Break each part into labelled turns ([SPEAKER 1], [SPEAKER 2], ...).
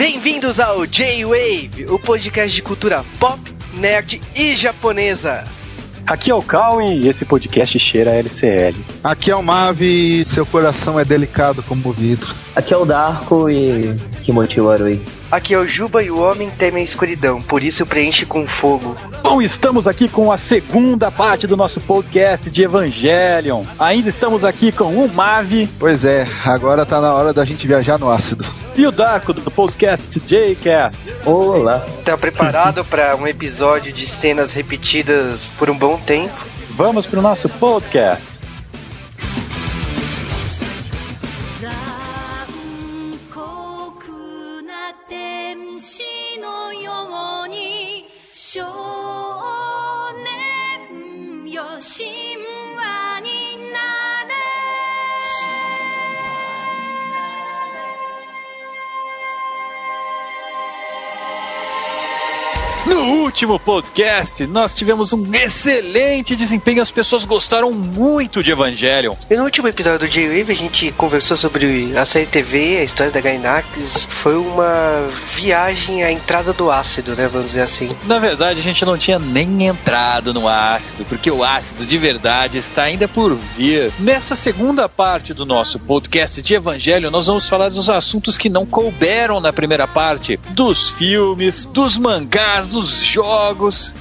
[SPEAKER 1] Bem-vindos ao J-Wave, o podcast de cultura pop, nerd e japonesa.
[SPEAKER 2] Aqui é o Calwin e esse podcast cheira LCL.
[SPEAKER 3] Aqui é o Mavi e seu coração é delicado como o vidro.
[SPEAKER 4] Aqui é o Darko e Warui.
[SPEAKER 1] Aqui é o Juba e o homem teme a escuridão, por isso preenche com fogo.
[SPEAKER 2] Bom, estamos aqui com a segunda parte do nosso podcast de Evangelion. Ainda estamos aqui com o Mavi.
[SPEAKER 3] Pois é, agora tá na hora da gente viajar no ácido.
[SPEAKER 2] E o Darko do podcast Jcast.
[SPEAKER 4] Olá.
[SPEAKER 1] Tá preparado para um episódio de cenas repetidas por um bom tempo?
[SPEAKER 2] Vamos pro nosso podcast. Último podcast, nós tivemos um excelente desempenho. As pessoas gostaram muito de Evangelion.
[SPEAKER 1] E no último episódio do J-Wave, a gente conversou sobre a série TV, a história da Gainax. Foi uma viagem à entrada do ácido, né? Vamos dizer assim.
[SPEAKER 2] Na verdade, a gente não tinha nem entrado no ácido, porque o ácido de verdade está ainda por vir. Nessa segunda parte do nosso podcast de Evangelho, nós vamos falar dos assuntos que não couberam na primeira parte: dos filmes, dos mangás, dos jogos.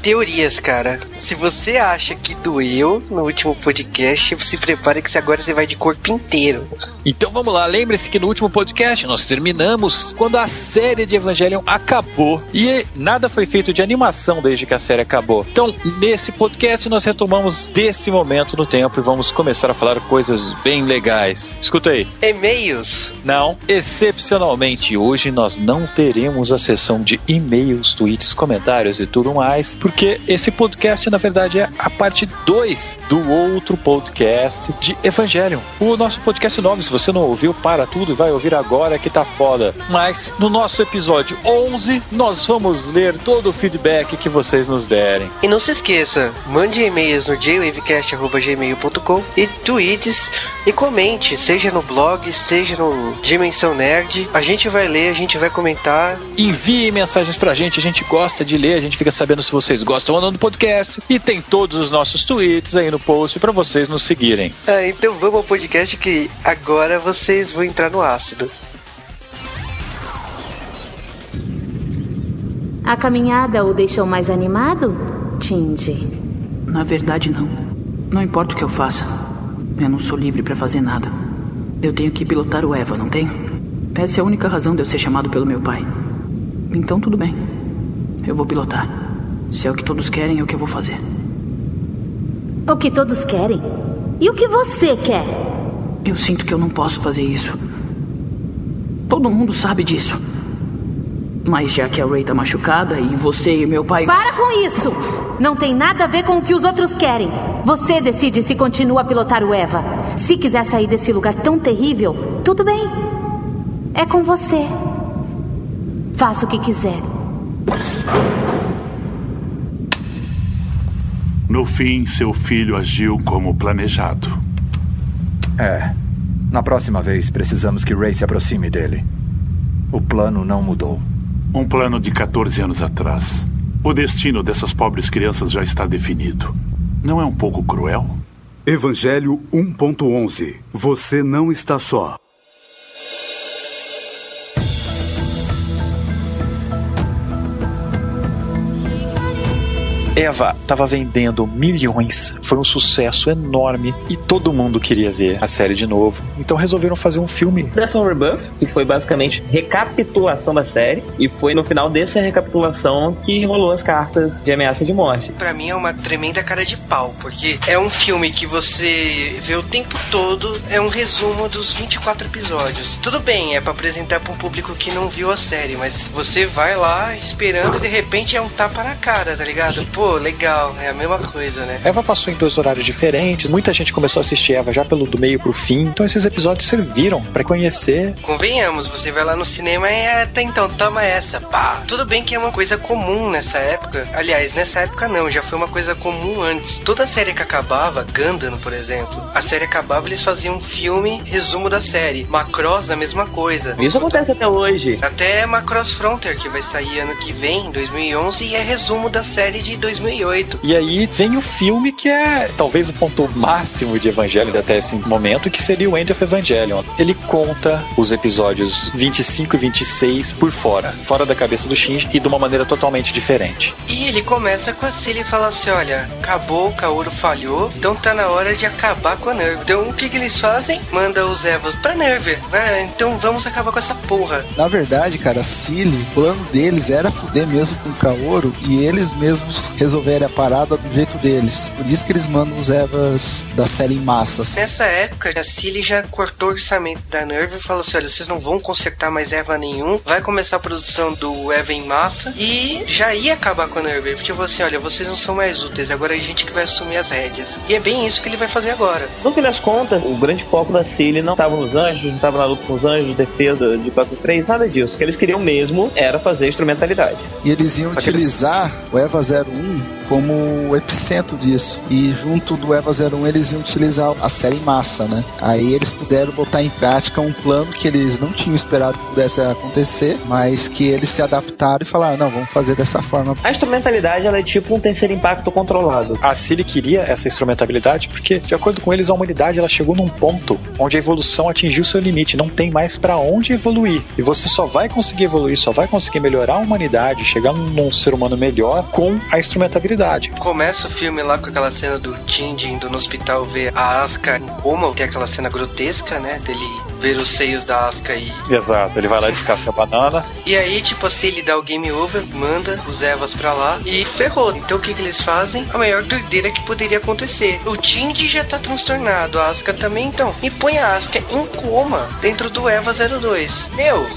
[SPEAKER 1] Teorias, cara. Se você acha que doeu no último podcast, se prepare que agora você vai de corpo inteiro.
[SPEAKER 2] Então vamos lá, lembre-se que no último podcast nós terminamos quando a série de Evangelion acabou e nada foi feito de animação desde que a série acabou. Então, nesse podcast nós retomamos desse momento no tempo e vamos começar a falar coisas bem legais. Escuta aí.
[SPEAKER 1] E-mails?
[SPEAKER 2] Não. Excepcionalmente, hoje nós não teremos a sessão de e-mails, tweets, comentários e tudo mais, porque esse podcast, na verdade, é a parte 2 do outro podcast de Evangelion. O nosso podcast 9, se você não ouviu, para tudo e vai ouvir agora que tá foda. Mas no nosso episódio 11, nós vamos ler todo o feedback que vocês nos derem.
[SPEAKER 1] E não se esqueça, mande e-mails no jwavecast.gmail.com e tweets e comente, seja no blog, seja no Dimensão Nerd. A gente vai ler, a gente vai comentar.
[SPEAKER 2] Envie mensagens pra gente, a gente gosta de ler, a gente fica sabendo se vocês gostam ou não do podcast. E tem todos os nossos tweets aí no post para vocês nos seguirem.
[SPEAKER 1] Ah, então vamos ao podcast que agora vocês vão entrar no ácido.
[SPEAKER 5] A caminhada o deixou mais animado, Tindy?
[SPEAKER 6] Na verdade, não. Não importa o que eu faça. Eu não sou livre para fazer nada. Eu tenho que pilotar o Eva, não tenho? Essa é a única razão de eu ser chamado pelo meu pai. Então tudo bem. Eu vou pilotar. Se é o que todos querem, é o que eu vou fazer.
[SPEAKER 5] O que todos querem? E o que você quer?
[SPEAKER 6] Eu sinto que eu não posso fazer isso. Todo mundo sabe disso. Mas já que a Ray tá machucada e você e meu pai.
[SPEAKER 5] Para com isso! Não tem nada a ver com o que os outros querem. Você decide se continua a pilotar o Eva. Se quiser sair desse lugar tão terrível, tudo bem. É com você. Faça o que quiser.
[SPEAKER 7] No fim, seu filho agiu como planejado.
[SPEAKER 8] É. Na próxima vez, precisamos que Ray se aproxime dele. O plano não mudou.
[SPEAKER 7] Um plano de 14 anos atrás. O destino dessas pobres crianças já está definido. Não é um pouco cruel?
[SPEAKER 9] Evangelho 1.11 Você não está só.
[SPEAKER 2] Eva estava vendendo milhões, foi um sucesso enorme e todo mundo queria ver a série de novo. Então resolveram fazer um filme.
[SPEAKER 4] Death Rebuff, que foi basicamente recapitulação da série, e foi no final dessa recapitulação que rolou as cartas de ameaça de morte.
[SPEAKER 1] Pra mim é uma tremenda cara de pau, porque é um filme que você vê o tempo todo, é um resumo dos 24 episódios. Tudo bem, é para apresentar para um público que não viu a série, mas você vai lá esperando e de repente é um tapa na cara, tá ligado? Pô, pô, legal, é a mesma coisa, né?
[SPEAKER 2] Eva passou em dois horários diferentes, muita gente começou a assistir Eva já pelo do meio pro fim, então esses episódios serviram pra conhecer.
[SPEAKER 1] Convenhamos, você vai lá no cinema e é, até então, toma essa, pá. Tudo bem que é uma coisa comum nessa época. Aliás, nessa época não, já foi uma coisa comum antes. Toda série que acabava, Gundam, por exemplo, a série acabava, eles faziam um filme, resumo da série. Macross, a mesma coisa.
[SPEAKER 4] Isso acontece até hoje.
[SPEAKER 1] Até Macross Frontier, que vai sair ano que vem, em 2011, e é resumo da série de 2008.
[SPEAKER 2] E aí vem o filme que é talvez o ponto máximo de Evangelho até esse momento, que seria o End of Evangelion. Ele conta os episódios 25 e 26 por fora, fora da cabeça do Shinji e de uma maneira totalmente diferente.
[SPEAKER 1] E ele começa com a Cilly e fala assim: olha, acabou, o Kaoru falhou, então tá na hora de acabar com a Nerve. Então o que, que eles fazem? Manda os Evas pra Nerve. Ah, então vamos acabar com essa porra.
[SPEAKER 3] Na verdade, cara, a Cilly, o plano deles era fuder mesmo com o Kaoru e eles mesmos resolverem a parada do jeito deles. Por isso que eles mandam os Evas da série em massas.
[SPEAKER 1] Nessa época, a Cilly já cortou o orçamento da Nerve e falou assim: olha, vocês não vão consertar mais Eva nenhum, vai começar a produção do Eva em massa e já ia acabar com a Nerve. Tipo assim, olha, vocês não são mais úteis, agora é a gente que vai assumir as rédeas. E é bem isso que ele vai fazer agora.
[SPEAKER 4] No fim das contas, o grande foco da Cilly não estava nos anjos, não estava na luta com os anjos, defesa de 4-3, nada disso. O que eles queriam mesmo era fazer instrumentalidade.
[SPEAKER 3] E eles iam utilizar o EVA 01 como o epicentro disso. E junto do EVA 01 eles iam utilizar a série em massa, né? Aí eles puderam botar em prática um plano que eles não tinham esperado que pudesse acontecer, mas que eles se adaptaram e falaram, não, vamos fazer dessa forma.
[SPEAKER 4] A instrumentalidade ela é tipo um terceiro impacto controlado.
[SPEAKER 2] A Cilly queria essa instrumentabilidade porque, de acordo com eles, a humanidade ela chegou num ponto onde a evolução atingiu seu limite, não tem mais pra onde evoluir. E você só vai conseguir evoluir, só vai conseguir melhorar a humanidade, chegar num, ser humano melhor com a instrumentabilidade.
[SPEAKER 1] Começa o filme lá com aquela cena do Tindy indo no hospital ver a Asuka em coma, tem aquela cena grotesca, né? Dele ver os seios da Asuka e.
[SPEAKER 2] Exato, ele vai lá e descasca a banana.
[SPEAKER 1] E aí, tipo assim, ele dá o game over, manda os Evas pra lá e ferrou. Então o que, que eles fazem? A maior doideira que poderia acontecer. O Tindy já tá transtornado, a Asuka também, então. E põe a Asuka em coma dentro do Eva 02. Meu,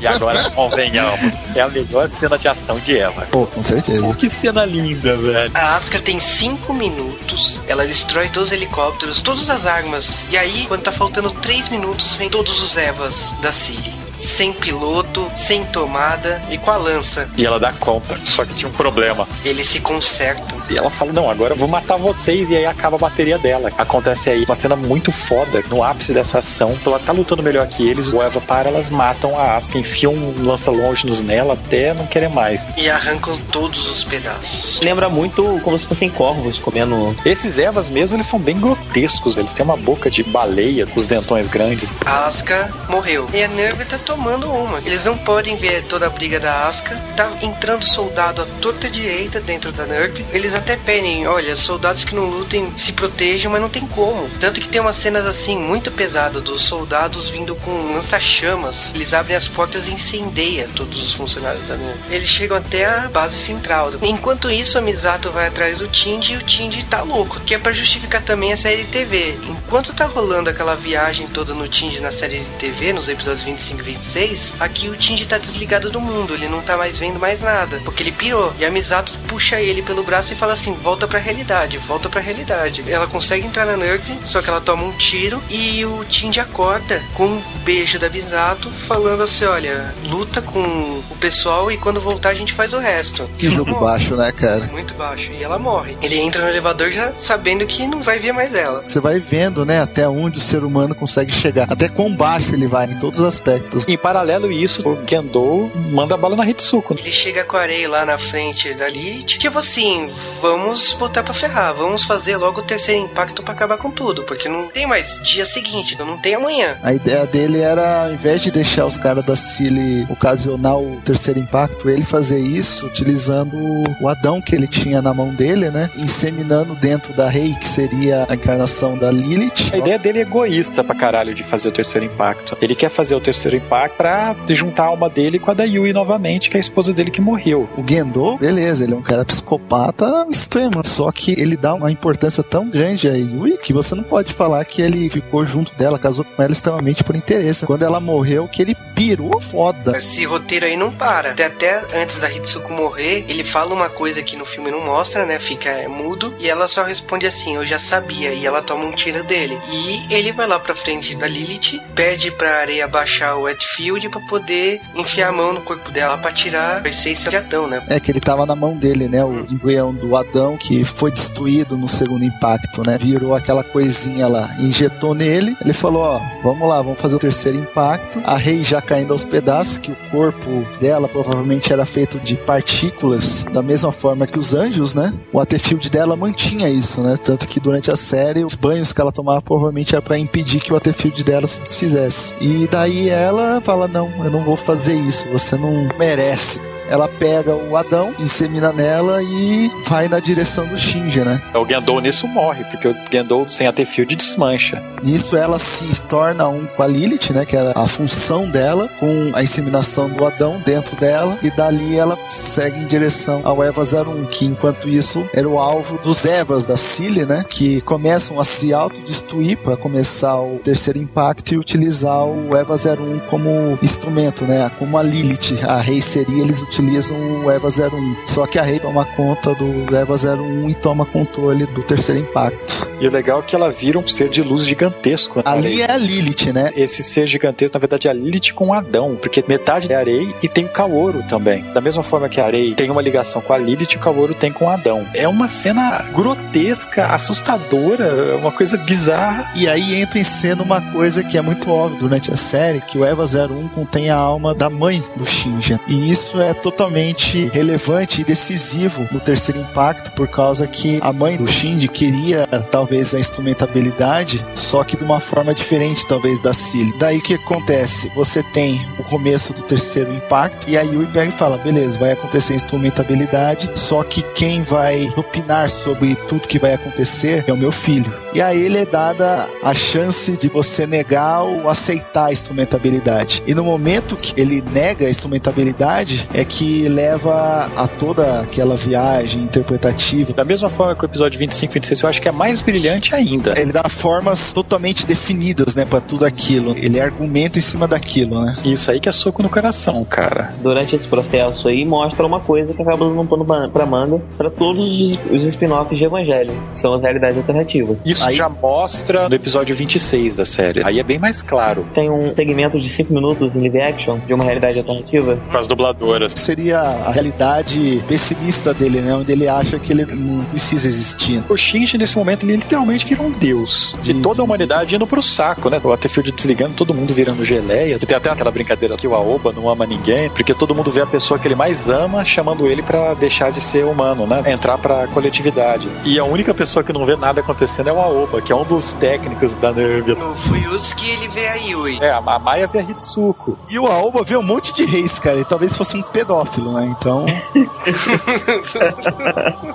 [SPEAKER 2] E agora, convenhamos, é a melhor cena de ação de Eva.
[SPEAKER 3] Pô, com certeza.
[SPEAKER 2] Que cena linda, velho.
[SPEAKER 1] A Asuka tem 5 minutos, ela destrói todos os helicópteros, todas as armas. E aí, quando tá faltando 3 minutos, vem todos os Evas da Cilly. Sem piloto, sem tomada e com a lança.
[SPEAKER 2] E ela dá conta, só que tinha um problema.
[SPEAKER 1] Eles se consertam.
[SPEAKER 2] E ela fala: Não, agora eu vou matar vocês. E aí acaba a bateria dela. Acontece aí uma cena muito foda no ápice dessa ação. Ela tá lutando melhor que eles. O Eva para, elas matam a Asuka, enfiam um lança-longe nela até não querer mais.
[SPEAKER 1] E arrancam todos os pedaços.
[SPEAKER 4] Lembra muito como se fossem corvos comendo.
[SPEAKER 2] Esses Evas mesmo, eles são bem grotescos. Eles têm uma boca de baleia com os dentões grandes.
[SPEAKER 1] A Asuka morreu. E a Nerve tá tomando uma. Eles não podem ver toda a briga da Asuka. Tá entrando soldado à torta direita dentro da Nerve. Eles até pedem, olha, soldados que não lutem se protejam, mas não tem como. Tanto que tem umas cenas assim muito pesadas dos soldados vindo com lança-chamas. Eles abrem as portas e incendeia todos os funcionários da Nerve. Eles chegam até a base central. Enquanto isso, a Misato vai atrás do Tindy e o Tindy tá louco. Que é pra justificar também a série de TV. Enquanto tá rolando aquela viagem toda no Tindy na série de TV, nos episódios 25 e 26, aqui o Tindy tá desligado do mundo. Ele não tá mais vendo mais nada. Porque ele pirou. E a Misato puxa ele pelo braço e fala assim: volta pra realidade, volta pra realidade. Ela consegue entrar na Nerve, só que ela toma um tiro e o Tindy acorda com um beijo da Misato, falando assim: olha, luta com o pessoal e quando voltar a gente faz o resto.
[SPEAKER 3] Que jogo baixo, né, cara?
[SPEAKER 1] Muito baixo. E ela morre. Ele entra no elevador já sabendo que não vai ver mais ela.
[SPEAKER 3] Você vai vendo, né, até onde o ser humano consegue chegar. Até quão baixo ele vai em todos os aspectos.
[SPEAKER 2] Em paralelo isso, o Gendo manda bala na Hitsuko.
[SPEAKER 1] Ele chega com a areia lá na frente da Elite. Tipo assim, vamos botar pra ferrar. Vamos fazer logo o terceiro impacto pra acabar com tudo. Porque não tem mais dia seguinte, não tem amanhã.
[SPEAKER 3] A ideia dele era, ao invés de deixar os caras da Cilly ocasionar o terceiro impacto, ele fazer isso utilizando o Adão que ele tinha na mão dele, né? Inseminando dentro da Rei, que seria a encarnação da Lilith.
[SPEAKER 2] A ideia dele é egoísta pra caralho de fazer o terceiro impacto. Ele quer fazer o terceiro impacto pra juntar a alma dele com a da Yui novamente, que é a esposa dele que morreu.
[SPEAKER 3] O Gendo, beleza, ele é um cara psicopata extremo, só que ele dá uma importância tão grande a Yui que você não pode falar que ele ficou junto dela, casou com ela extremamente por interesse. Quando ela morreu, que ele pirou foda.
[SPEAKER 1] Esse roteiro aí não para. Até, até antes da Hitsuko morrer, ele fala uma coisa que no filme não mostra, né? Fica é, mudo. E ela só responde assim: Eu já sabia. E ela toma um tiro dele. E ele vai lá pra frente da Lilith, pede pra areia baixar o Wetfield pra poder enfiar a mão no corpo dela pra tirar a essência de Adão, né?
[SPEAKER 3] É que ele tava na mão dele, né? O embrião do Adão que foi destruído no segundo impacto, né? Virou aquela coisinha lá, injetou nele. Ele falou: Ó, vamos lá, vamos fazer o terceiro impacto. A Rei já caindo aos pedaços, que o corpo dela provavelmente era feito de partículas, da mesma forma que os anjos, né? O Atefield dela mantinha isso, né? Tanto que durante a série, os banhos que ela tomava provavelmente era para impedir que o Atefield dela se desfizesse. E daí ela fala: Não, eu não vou fazer isso, você não merece ela pega o Adão, insemina nela e vai na direção do Shinja, né?
[SPEAKER 2] O Gendou nisso morre, porque o Gendou sem a T-Field desmancha.
[SPEAKER 3] Nisso ela se torna um com a Lilith, né? Que era a função dela, com a inseminação do Adão dentro dela, e dali ela segue em direção ao Eva 01, que enquanto isso era o alvo dos Evas da Cilly, né? Que começam a se autodestruir para começar o terceiro impacto e utilizar o Eva 01 como instrumento, né? Como a Lilith, a rei seria, eles utilizam o EVA 01. Só que a Rei toma conta do EVA 01 e toma controle do terceiro impacto.
[SPEAKER 2] E o legal é que ela vira um ser de luz gigantesco. Né?
[SPEAKER 3] Ali é a Lilith, né?
[SPEAKER 2] Esse ser gigantesco, na verdade, é a Lilith com Adão, porque metade é Arei e tem o Kaoru também. Da mesma forma que a Arei tem uma ligação com a Lilith, o Kaoru tem com Adão. É uma cena grotesca, assustadora, uma coisa bizarra.
[SPEAKER 3] E aí entra em cena uma coisa que é muito óbvia durante a série, que o EVA 01 contém a alma da mãe do Shinja. E isso é totalmente relevante e decisivo no terceiro impacto, por causa que a mãe do Shinji queria talvez a instrumentabilidade, só que de uma forma diferente, talvez, da Cilly. Daí o que acontece? Você tem o começo do terceiro impacto, e a Yui pega fala: beleza, vai acontecer instrumentabilidade, só que quem vai opinar sobre tudo que vai acontecer é o meu filho. E a ele é dada a chance de você negar ou aceitar a instrumentabilidade. E no momento que ele nega a instrumentabilidade, é que leva a toda aquela viagem interpretativa.
[SPEAKER 2] Da mesma forma que o episódio 25 e 26, eu acho que é mais brilhante ainda.
[SPEAKER 3] Ele dá formas totalmente definidas, né, para tudo aquilo. Ele argumenta em cima daquilo, né?
[SPEAKER 2] Isso aí que é soco no coração, cara.
[SPEAKER 4] Durante esse processo aí, mostra uma coisa que acaba dando um pano pra manga para todos os spin-offs de Evangelho, que são as realidades alternativas.
[SPEAKER 2] Isso aí... já mostra no episódio 26 da série. Aí é bem mais claro.
[SPEAKER 4] Tem um segmento de 5 minutos em live action de uma realidade alternativa.
[SPEAKER 2] Com as dubladoras.
[SPEAKER 3] Seria a realidade pessimista dele, né? Onde ele acha que ele não precisa existir.
[SPEAKER 2] O Shinji, nesse momento, ele literalmente vira um deus. De toda a humanidade indo pro saco, né? O Aterfield desligando, todo mundo virando geleia. E tem até aquela brincadeira que o Aoba não ama ninguém, porque todo mundo vê a pessoa que ele mais ama chamando ele para deixar de ser humano, né? Entrar pra coletividade. E a única pessoa que não vê nada acontecendo é o Aoba, que é um dos técnicos da Nervia.
[SPEAKER 1] No Fuyutsuki ele vê a Yui.
[SPEAKER 2] É, a Maia vê a Hitsuko.
[SPEAKER 3] E o Aoba vê um monte de reis, cara. E talvez fosse um pedófilo, né? Então.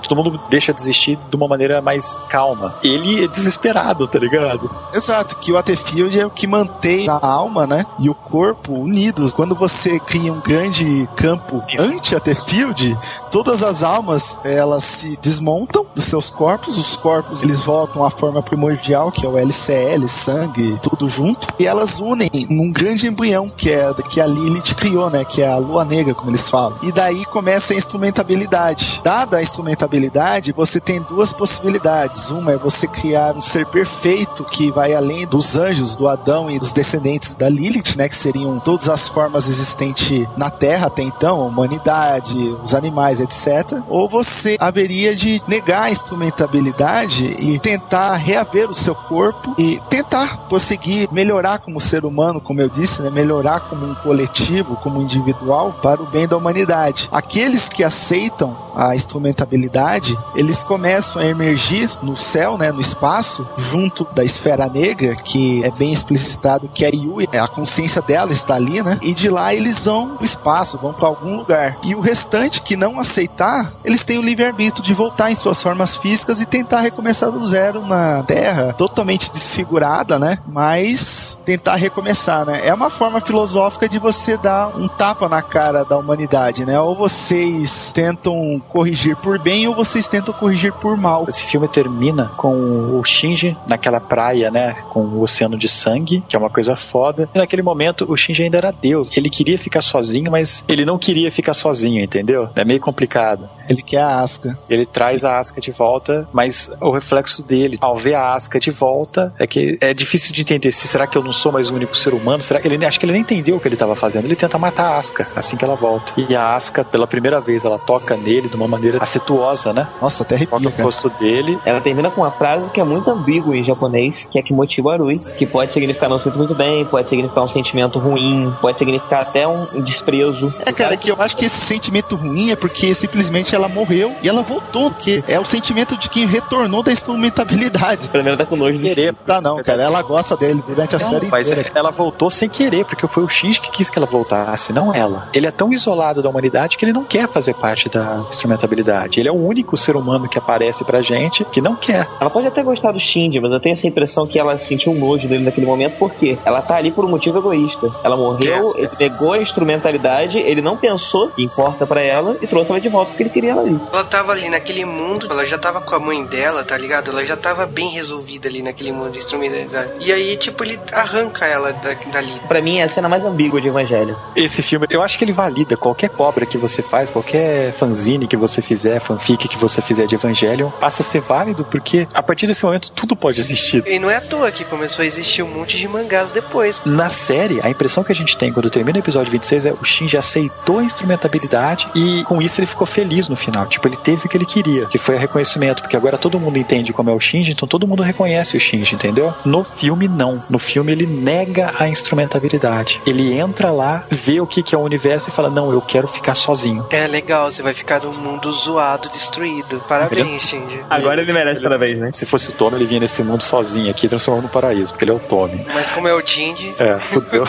[SPEAKER 2] Todo mundo deixa de existir de uma maneira mais calma. Ele é desesperado, tá ligado?
[SPEAKER 3] Exato, que o Atefield é o que mantém a alma, né? E o corpo unidos. Quando você cria um grande campo anti-Atefield, todas as almas elas se desmontam dos seus corpos, os corpos eles voltam à forma primordial, que é o LCL, sangue, tudo junto, e elas unem num grande embrião que é que a Lilith criou, né? Que é a lua negra, como eles falam. E daí começa a instrumentabilidade. Dada a instrumentabilidade, você tem duas possibilidades. Uma é você criar um ser perfeito que vai além dos anjos, do Adão e dos descendentes da Lilith, né? Que seriam todas as formas existentes na Terra até então, a humanidade, os animais, etc. Ou você haveria de negar a instrumentabilidade e tentar reaver o seu corpo e tentar prosseguir, melhorar como ser humano, como eu disse, né? Melhorar como um coletivo, como um individual, para o bem da da humanidade. Aqueles que aceitam a instrumentabilidade, eles começam a emergir no céu, né, no espaço, junto da esfera negra, que é bem explicitado que a Yui, a consciência dela está ali, né? E de lá eles vão pro espaço, vão para algum lugar. E o restante que não aceitar, eles têm o livre-arbítrio de voltar em suas formas físicas e tentar recomeçar do zero na Terra, totalmente desfigurada, né? Mas tentar recomeçar, né? É uma forma filosófica de você dar um tapa na cara da humanidade, né? Ou vocês tentam corrigir por bem ou vocês tentam corrigir por mal.
[SPEAKER 2] Esse filme termina com o Shinji naquela praia, né? Com o oceano de sangue, que é uma coisa foda. E naquele momento o Shinji ainda era Deus. Ele queria ficar sozinho, mas ele não queria ficar sozinho, entendeu? É meio complicado.
[SPEAKER 3] Ele quer a Asca.
[SPEAKER 2] Ele traz a Asca de volta, mas o reflexo dele, ao ver a Asca de volta, é que é difícil de entender se será que eu não sou mais o único ser humano? Será que ele acho que ele nem entendeu o que ele estava fazendo? Ele tenta matar a Asca assim que ela volta. E a Asca, pela primeira vez, ela toca nele de uma maneira afetuosa, né?
[SPEAKER 3] Nossa, até arrepia,
[SPEAKER 2] Toca o rosto dele.
[SPEAKER 4] Ela termina com uma frase que é muito ambígua em japonês, que é Kimochi Warui, que pode significar não sinto muito bem, pode significar um sentimento ruim, pode significar até um desprezo.
[SPEAKER 3] É, cara, que eu acho que esse sentimento ruim é porque simplesmente ela morreu e ela voltou, que é o sentimento de quem retornou da instrumentabilidade.
[SPEAKER 4] Pelo menos tá com nojo de
[SPEAKER 2] Querer.
[SPEAKER 3] Tá não, cara, ela gosta dele durante a
[SPEAKER 2] Não,
[SPEAKER 3] série
[SPEAKER 2] mas
[SPEAKER 3] inteira.
[SPEAKER 2] ela voltou sem querer, porque foi o X que quis que ela voltasse, não ela. Ele é tão isolado da humanidade que ele não quer fazer parte da instrumentabilidade. Ele é o único ser humano que aparece pra gente que não quer.
[SPEAKER 4] Ela pode até gostar do Shinji, mas eu tenho essa impressão que ela sentiu um nojo dele naquele momento, porque ela tá ali por um motivo egoísta. Ela morreu, ele negou a instrumentalidade, ele não pensou que importa pra ela e trouxe ela de volta porque ele queria ela ali.
[SPEAKER 1] Ela tava ali naquele mundo, ela já tava com a mãe dela, tá ligado? Ela já tava bem resolvida ali naquele mundo de instrumentalidade. E aí, tipo, ele arranca ela da, dali.
[SPEAKER 4] Pra mim, é a cena mais ambígua de Evangelho.
[SPEAKER 2] Esse filme, eu acho que ele valida qualquer obra que você faz, qualquer fanzine que você fizer, fanfic que você fizer de Evangelion, passa a ser válido porque a partir desse momento tudo pode existir.
[SPEAKER 1] E não é à toa que começou a existir um monte de mangás depois.
[SPEAKER 2] Na série, a impressão que a gente tem quando termina o episódio 26 é o Shinji aceitou a instrumentabilidade e com isso ele ficou feliz no final. Tipo, ele teve o que ele queria, que foi reconhecimento, porque agora todo mundo entende como é o Shinji, então todo mundo reconhece o Shinji, entendeu? No filme, não. No filme, ele nega a instrumentabilidade. Ele entra lá, vê o que, que é o universo e fala: Não, eu quero ficar sozinho.
[SPEAKER 1] É legal, você vai ficar num mundo zoado, destruído. Parabéns, Shinji.
[SPEAKER 4] Agora ele merece parabéns, né?
[SPEAKER 2] Se fosse o Tommy, ele vinha nesse mundo sozinho aqui, transformando no paraíso, porque ele é o Tommy.
[SPEAKER 1] Mas como é o Jinji,
[SPEAKER 2] É, fudeu.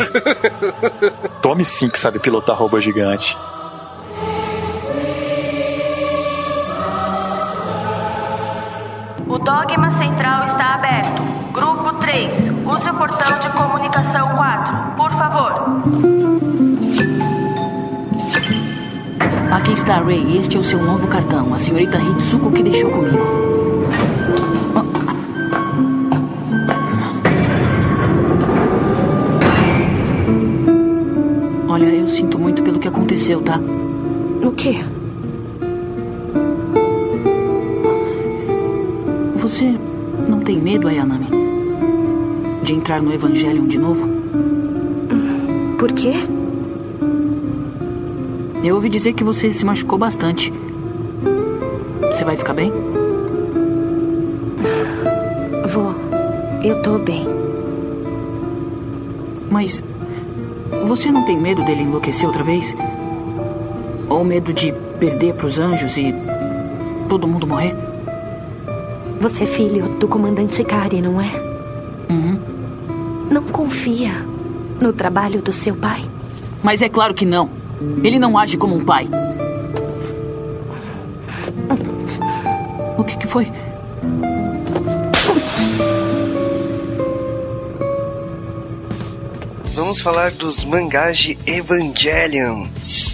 [SPEAKER 2] Tommy sim que sabe pilotar robô gigante.
[SPEAKER 5] O dogma central está aberto. Grupo 3, use o portão de comunicação 4, por favor.
[SPEAKER 6] Aqui está, Ray. Este é o seu novo cartão. A senhorita Hitsuko que deixou comigo. Olha, eu sinto muito pelo que aconteceu, tá?
[SPEAKER 10] O quê?
[SPEAKER 6] Você não tem medo, Ayanami? De entrar no Evangelion de novo?
[SPEAKER 10] Por quê?
[SPEAKER 6] Eu ouvi dizer que você se machucou bastante. Você vai ficar bem?
[SPEAKER 10] Vou. Eu tô bem.
[SPEAKER 6] Mas você não tem medo dele enlouquecer outra vez? Ou medo de perder pros anjos e todo mundo morrer?
[SPEAKER 10] Você é filho do comandante Kari, não é?
[SPEAKER 6] Uhum.
[SPEAKER 10] Não confia no trabalho do seu pai?
[SPEAKER 6] Mas é claro que não. Ele não age como um pai. O que, que foi?
[SPEAKER 1] vamos falar dos mangás de Evangelion.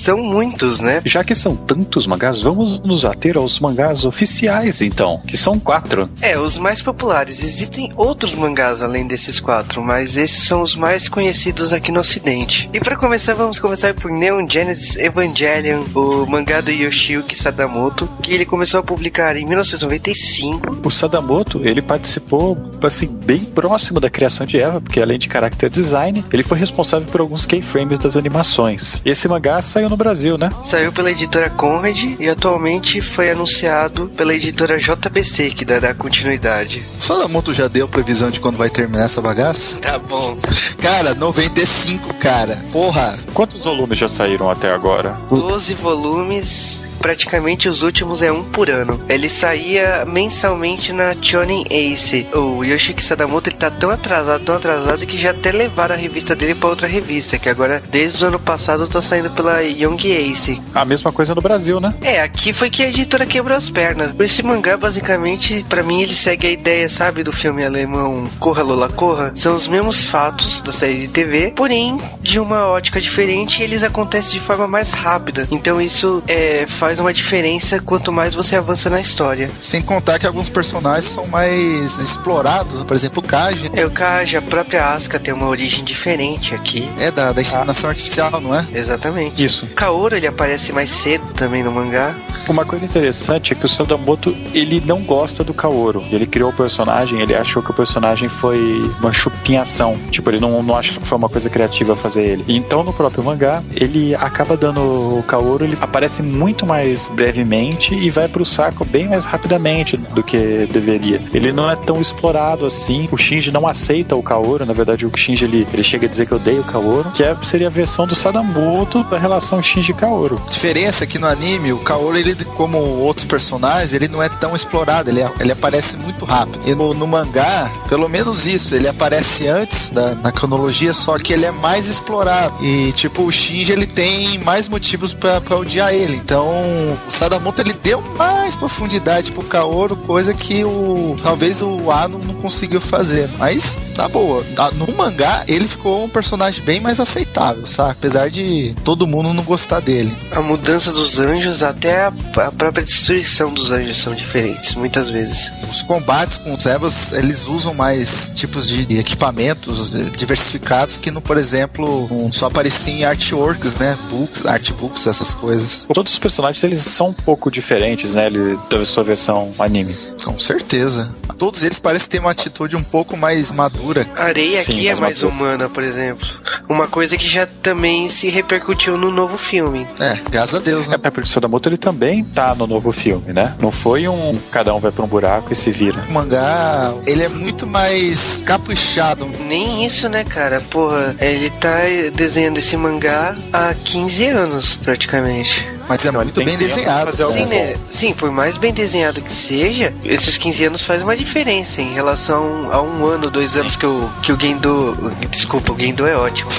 [SPEAKER 1] São muitos, né?
[SPEAKER 2] Já que são tantos mangás, vamos nos ater aos mangás oficiais, então, que são quatro.
[SPEAKER 1] É, os mais populares. Existem outros mangás além desses quatro, mas esses são os mais conhecidos aqui no ocidente. E para começar, vamos começar por Neon Genesis Evangelion, o mangá do Yoshiyuki Sadamoto, que ele começou a publicar em 1995.
[SPEAKER 2] O Sadamoto, ele participou, assim, bem próximo da criação de Eva, porque além de character design, ele foi responsável por alguns keyframes das animações. Esse mangá saiu no Brasil, né?
[SPEAKER 1] Saiu pela editora Conrad e atualmente foi anunciado pela editora JBC, que dará continuidade.
[SPEAKER 3] Só da moto já deu previsão de quando vai terminar essa bagaça?
[SPEAKER 1] Tá bom.
[SPEAKER 3] Cara, 95, cara. Porra.
[SPEAKER 2] Quantos volumes já saíram até agora?
[SPEAKER 1] 12 volumes praticamente os últimos é um por ano. Ele saía mensalmente na Shonen Ace. O Yoshiki Sadamoto ele tá tão atrasado, tão atrasado que já até levaram a revista dele para outra revista, que agora desde o ano passado tá saindo pela Young Ace.
[SPEAKER 2] A mesma coisa no Brasil, né?
[SPEAKER 1] É, aqui foi que a editora quebrou as pernas. Esse mangá basicamente, para mim ele segue a ideia, sabe, do filme alemão Corra Lola Corra. São os mesmos fatos da série de TV, porém de uma ótica diferente, e eles acontecem de forma mais rápida. Então isso é, faz uma diferença quanto mais você avança na história.
[SPEAKER 3] Sem contar que alguns personagens são mais explorados, por exemplo, o Kaja.
[SPEAKER 1] É, o Kaja, a própria Asuka tem uma origem diferente aqui.
[SPEAKER 3] É da, da inseminação ah. artificial, não é?
[SPEAKER 1] Exatamente.
[SPEAKER 2] Isso.
[SPEAKER 1] Kaoru, ele aparece mais cedo também no mangá.
[SPEAKER 2] Uma coisa interessante é que o Sadamoto, ele não gosta do Kaoru. Ele criou o personagem, ele achou que o personagem foi uma chupinhação. Tipo, ele não, não acha que foi uma coisa criativa fazer ele. Então, no próprio mangá, ele acaba dando o Kaoru, ele aparece muito mais brevemente e vai pro saco bem mais rapidamente do que deveria. Ele não é tão explorado assim. O Shinji não aceita o Kaoru, na verdade, o Shinji ele, ele chega a dizer que odeia o Kaoru, que é, seria a versão do Sadamoto da relação Shinji-Kaoru.
[SPEAKER 3] Diferença é que no anime, o Kaoru ele, como outros personagens, ele não é tão explorado, ele, ele aparece muito rápido. E no, no mangá, pelo menos isso, ele aparece antes da, na cronologia, só que ele é mais explorado. E, tipo, o Shinji, ele tem mais motivos para odiar ele. Então, o Sadamoto, ele deu mais profundidade pro Kaoru, coisa que o talvez o Ano não conseguiu fazer. Mas, tá boa. No mangá, ele ficou um personagem bem mais aceitável, sabe? Apesar de todo mundo não gostar dele.
[SPEAKER 1] A mudança dos anjos até a a própria destruição dos anjos são diferentes, muitas vezes.
[SPEAKER 3] Os combates com os Evas, eles usam mais tipos de equipamentos diversificados que, no, por exemplo, um, só aparecia em artworks, né? Books, artbooks, essas coisas.
[SPEAKER 2] Todos os personagens, eles são um pouco diferentes, né? Ele, da sua versão anime.
[SPEAKER 3] Com certeza. Todos eles parecem ter uma atitude um pouco mais madura.
[SPEAKER 1] A areia Sim, aqui é mais madura. humana, por exemplo. Uma coisa que já também se repercutiu no novo filme.
[SPEAKER 3] É, graças a Deus, né?
[SPEAKER 2] É, porque o Sadamoto ele também tá no novo filme, né? Não foi um cada um vai pra um buraco e se vira.
[SPEAKER 3] O mangá, ele é muito mais caprichado.
[SPEAKER 1] Nem isso, né, cara? Porra, ele tá desenhando esse mangá há 15 anos, praticamente.
[SPEAKER 3] Mas é então, muito bem desenhado.
[SPEAKER 1] Sim, né? Sim, por mais bem desenhado que seja, esses 15 anos faz uma diferença em relação a um ano, dois Sim. anos que o, que o Gendo. Desculpa, o Gendo é ótimo.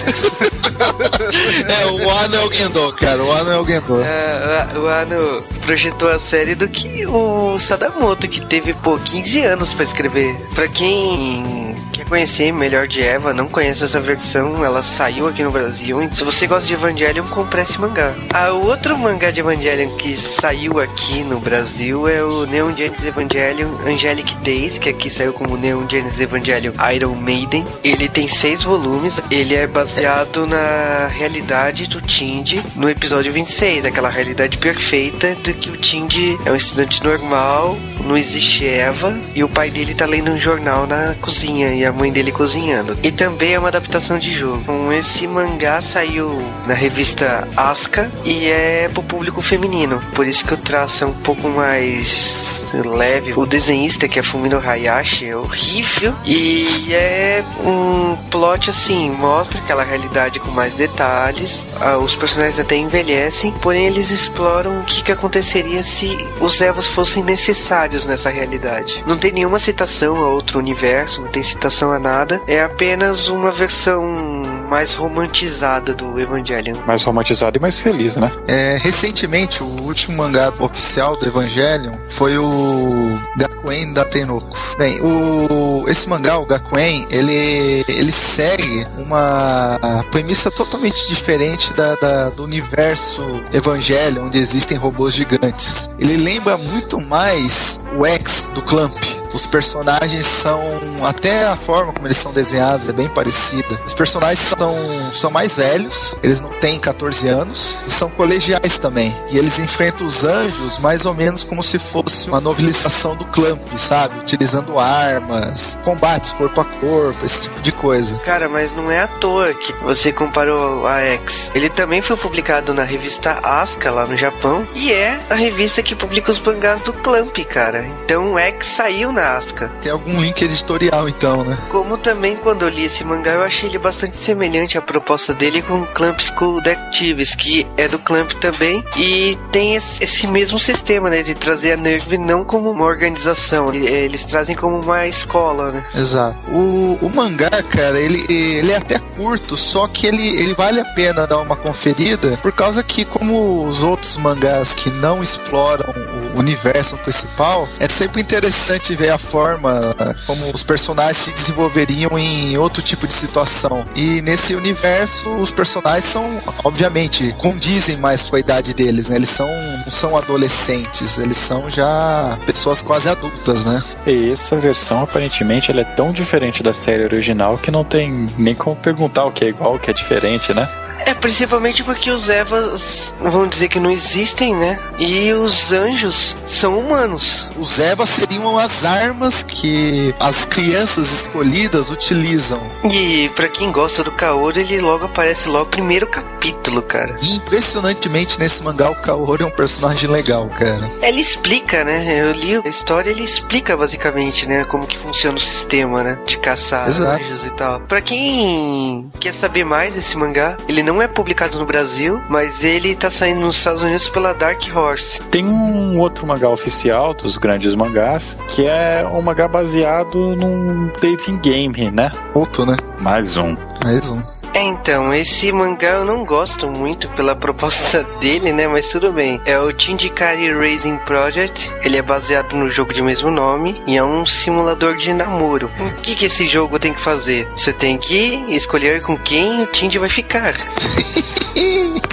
[SPEAKER 3] é, o Ano é o Gendo, cara. O Ano é o Gendo.
[SPEAKER 1] É, o Ano projetou a série do que o Sadamoto, que teve, pô, 15 anos para escrever. Pra quem conhecer melhor de Eva, não conhece essa versão, ela saiu aqui no Brasil. Se você gosta de Evangelion, compre esse mangá. A outro mangá de Evangelion que saiu aqui no Brasil é o Neon Genesis Evangelion Angelic Days, que aqui saiu como Neon Genesis Evangelion Iron Maiden. Ele tem seis volumes, ele é baseado na realidade do Tindy no episódio 26, aquela realidade perfeita de que o Tindy é um estudante normal, não existe Eva, e o pai dele tá lendo um jornal na cozinha e a mãe dele cozinhando. E também é uma adaptação de jogo. Então, esse mangá saiu na revista Aska e é pro público feminino. Por isso que o traço é um pouco mais leve. O desenhista, que é Fumino Hayashi, é horrível. E é um plot assim, mostra aquela realidade com mais detalhes. Ah, os personagens até envelhecem, porém eles exploram o que, que aconteceria se os Evas fossem necessários nessa realidade. Não tem nenhuma citação a outro universo, não tem citação a nada. É apenas uma versão mais romantizada do Evangelion.
[SPEAKER 2] Mais romantizada e mais feliz, né?
[SPEAKER 3] É, recentemente, o último mangá oficial do Evangelion foi o Gakuen da Tenoko. Bem, o, esse mangá, o Gakuen, ele, ele segue uma premissa totalmente diferente da, da, do universo Evangelion, onde existem robôs gigantes. Ele lembra muito mais o X do Clamp Os personagens são. Até a forma como eles são desenhados é bem parecida. Os personagens são, são mais velhos, eles não têm 14 anos, e são colegiais também. E eles enfrentam os anjos mais ou menos como se fosse uma novelização do Clamp, sabe? Utilizando armas, combates corpo a corpo, esse tipo de coisa.
[SPEAKER 1] Cara, mas não é à toa que você comparou a X. Ele também foi publicado na revista Aska, lá no Japão, e é a revista que publica os mangás do Clamp, cara. Então X saiu na Aska.
[SPEAKER 3] Tem algum link editorial, então, né?
[SPEAKER 1] Como também, quando eu li esse mangá, eu achei ele bastante semelhante à proposta dele com Clamp School Detectives, que é do Clamp também, e tem esse mesmo sistema, né, de trazer a Nerve não como uma organização, eles trazem como uma escola, né?
[SPEAKER 3] Exato. O, o mangá, cara, ele, ele é até curto, só que ele, ele vale a pena dar uma conferida, por causa que, como os outros mangás que não exploram o universo principal, é sempre interessante ver a forma como os personagens se desenvolveriam em outro tipo de situação. E nesse universo, os personagens são, obviamente, condizem mais com a idade deles, né? Eles são, não são adolescentes, eles são já pessoas quase adultas, né?
[SPEAKER 2] E essa versão, aparentemente, ela é tão diferente da série original que não tem nem como perguntar o que é igual, o que é diferente, né?
[SPEAKER 1] É, principalmente porque os Evas vão dizer que não existem, né? E os anjos são humanos.
[SPEAKER 3] Os Evas seriam as armas que as crianças escolhidas utilizam.
[SPEAKER 1] E para quem gosta do Kaoru, ele logo aparece logo no primeiro capítulo, cara.
[SPEAKER 3] E impressionantemente nesse mangá o Kaoru é um personagem legal, cara.
[SPEAKER 1] Ele explica, né? Eu li a história, ele explica basicamente, né, como que funciona o sistema, né, de caçar
[SPEAKER 3] Exato.
[SPEAKER 1] anjos e tal. Para quem quer saber mais desse mangá, ele não é publicado no Brasil, mas ele tá saindo nos Estados Unidos pela Dark Horse.
[SPEAKER 2] Tem um outro mangá oficial dos grandes mangás, que é um mangá baseado num dating game, né?
[SPEAKER 3] Outro, né?
[SPEAKER 2] Mais um.
[SPEAKER 3] Mais um.
[SPEAKER 1] É, então, esse mangá eu não gosto muito pela proposta dele, né? Mas tudo bem. É o Tindikari Racing Project. Ele é baseado no jogo de mesmo nome e é um simulador de namoro. O que, que esse jogo tem que fazer? Você tem que escolher com quem o Tindy vai ficar. Sí.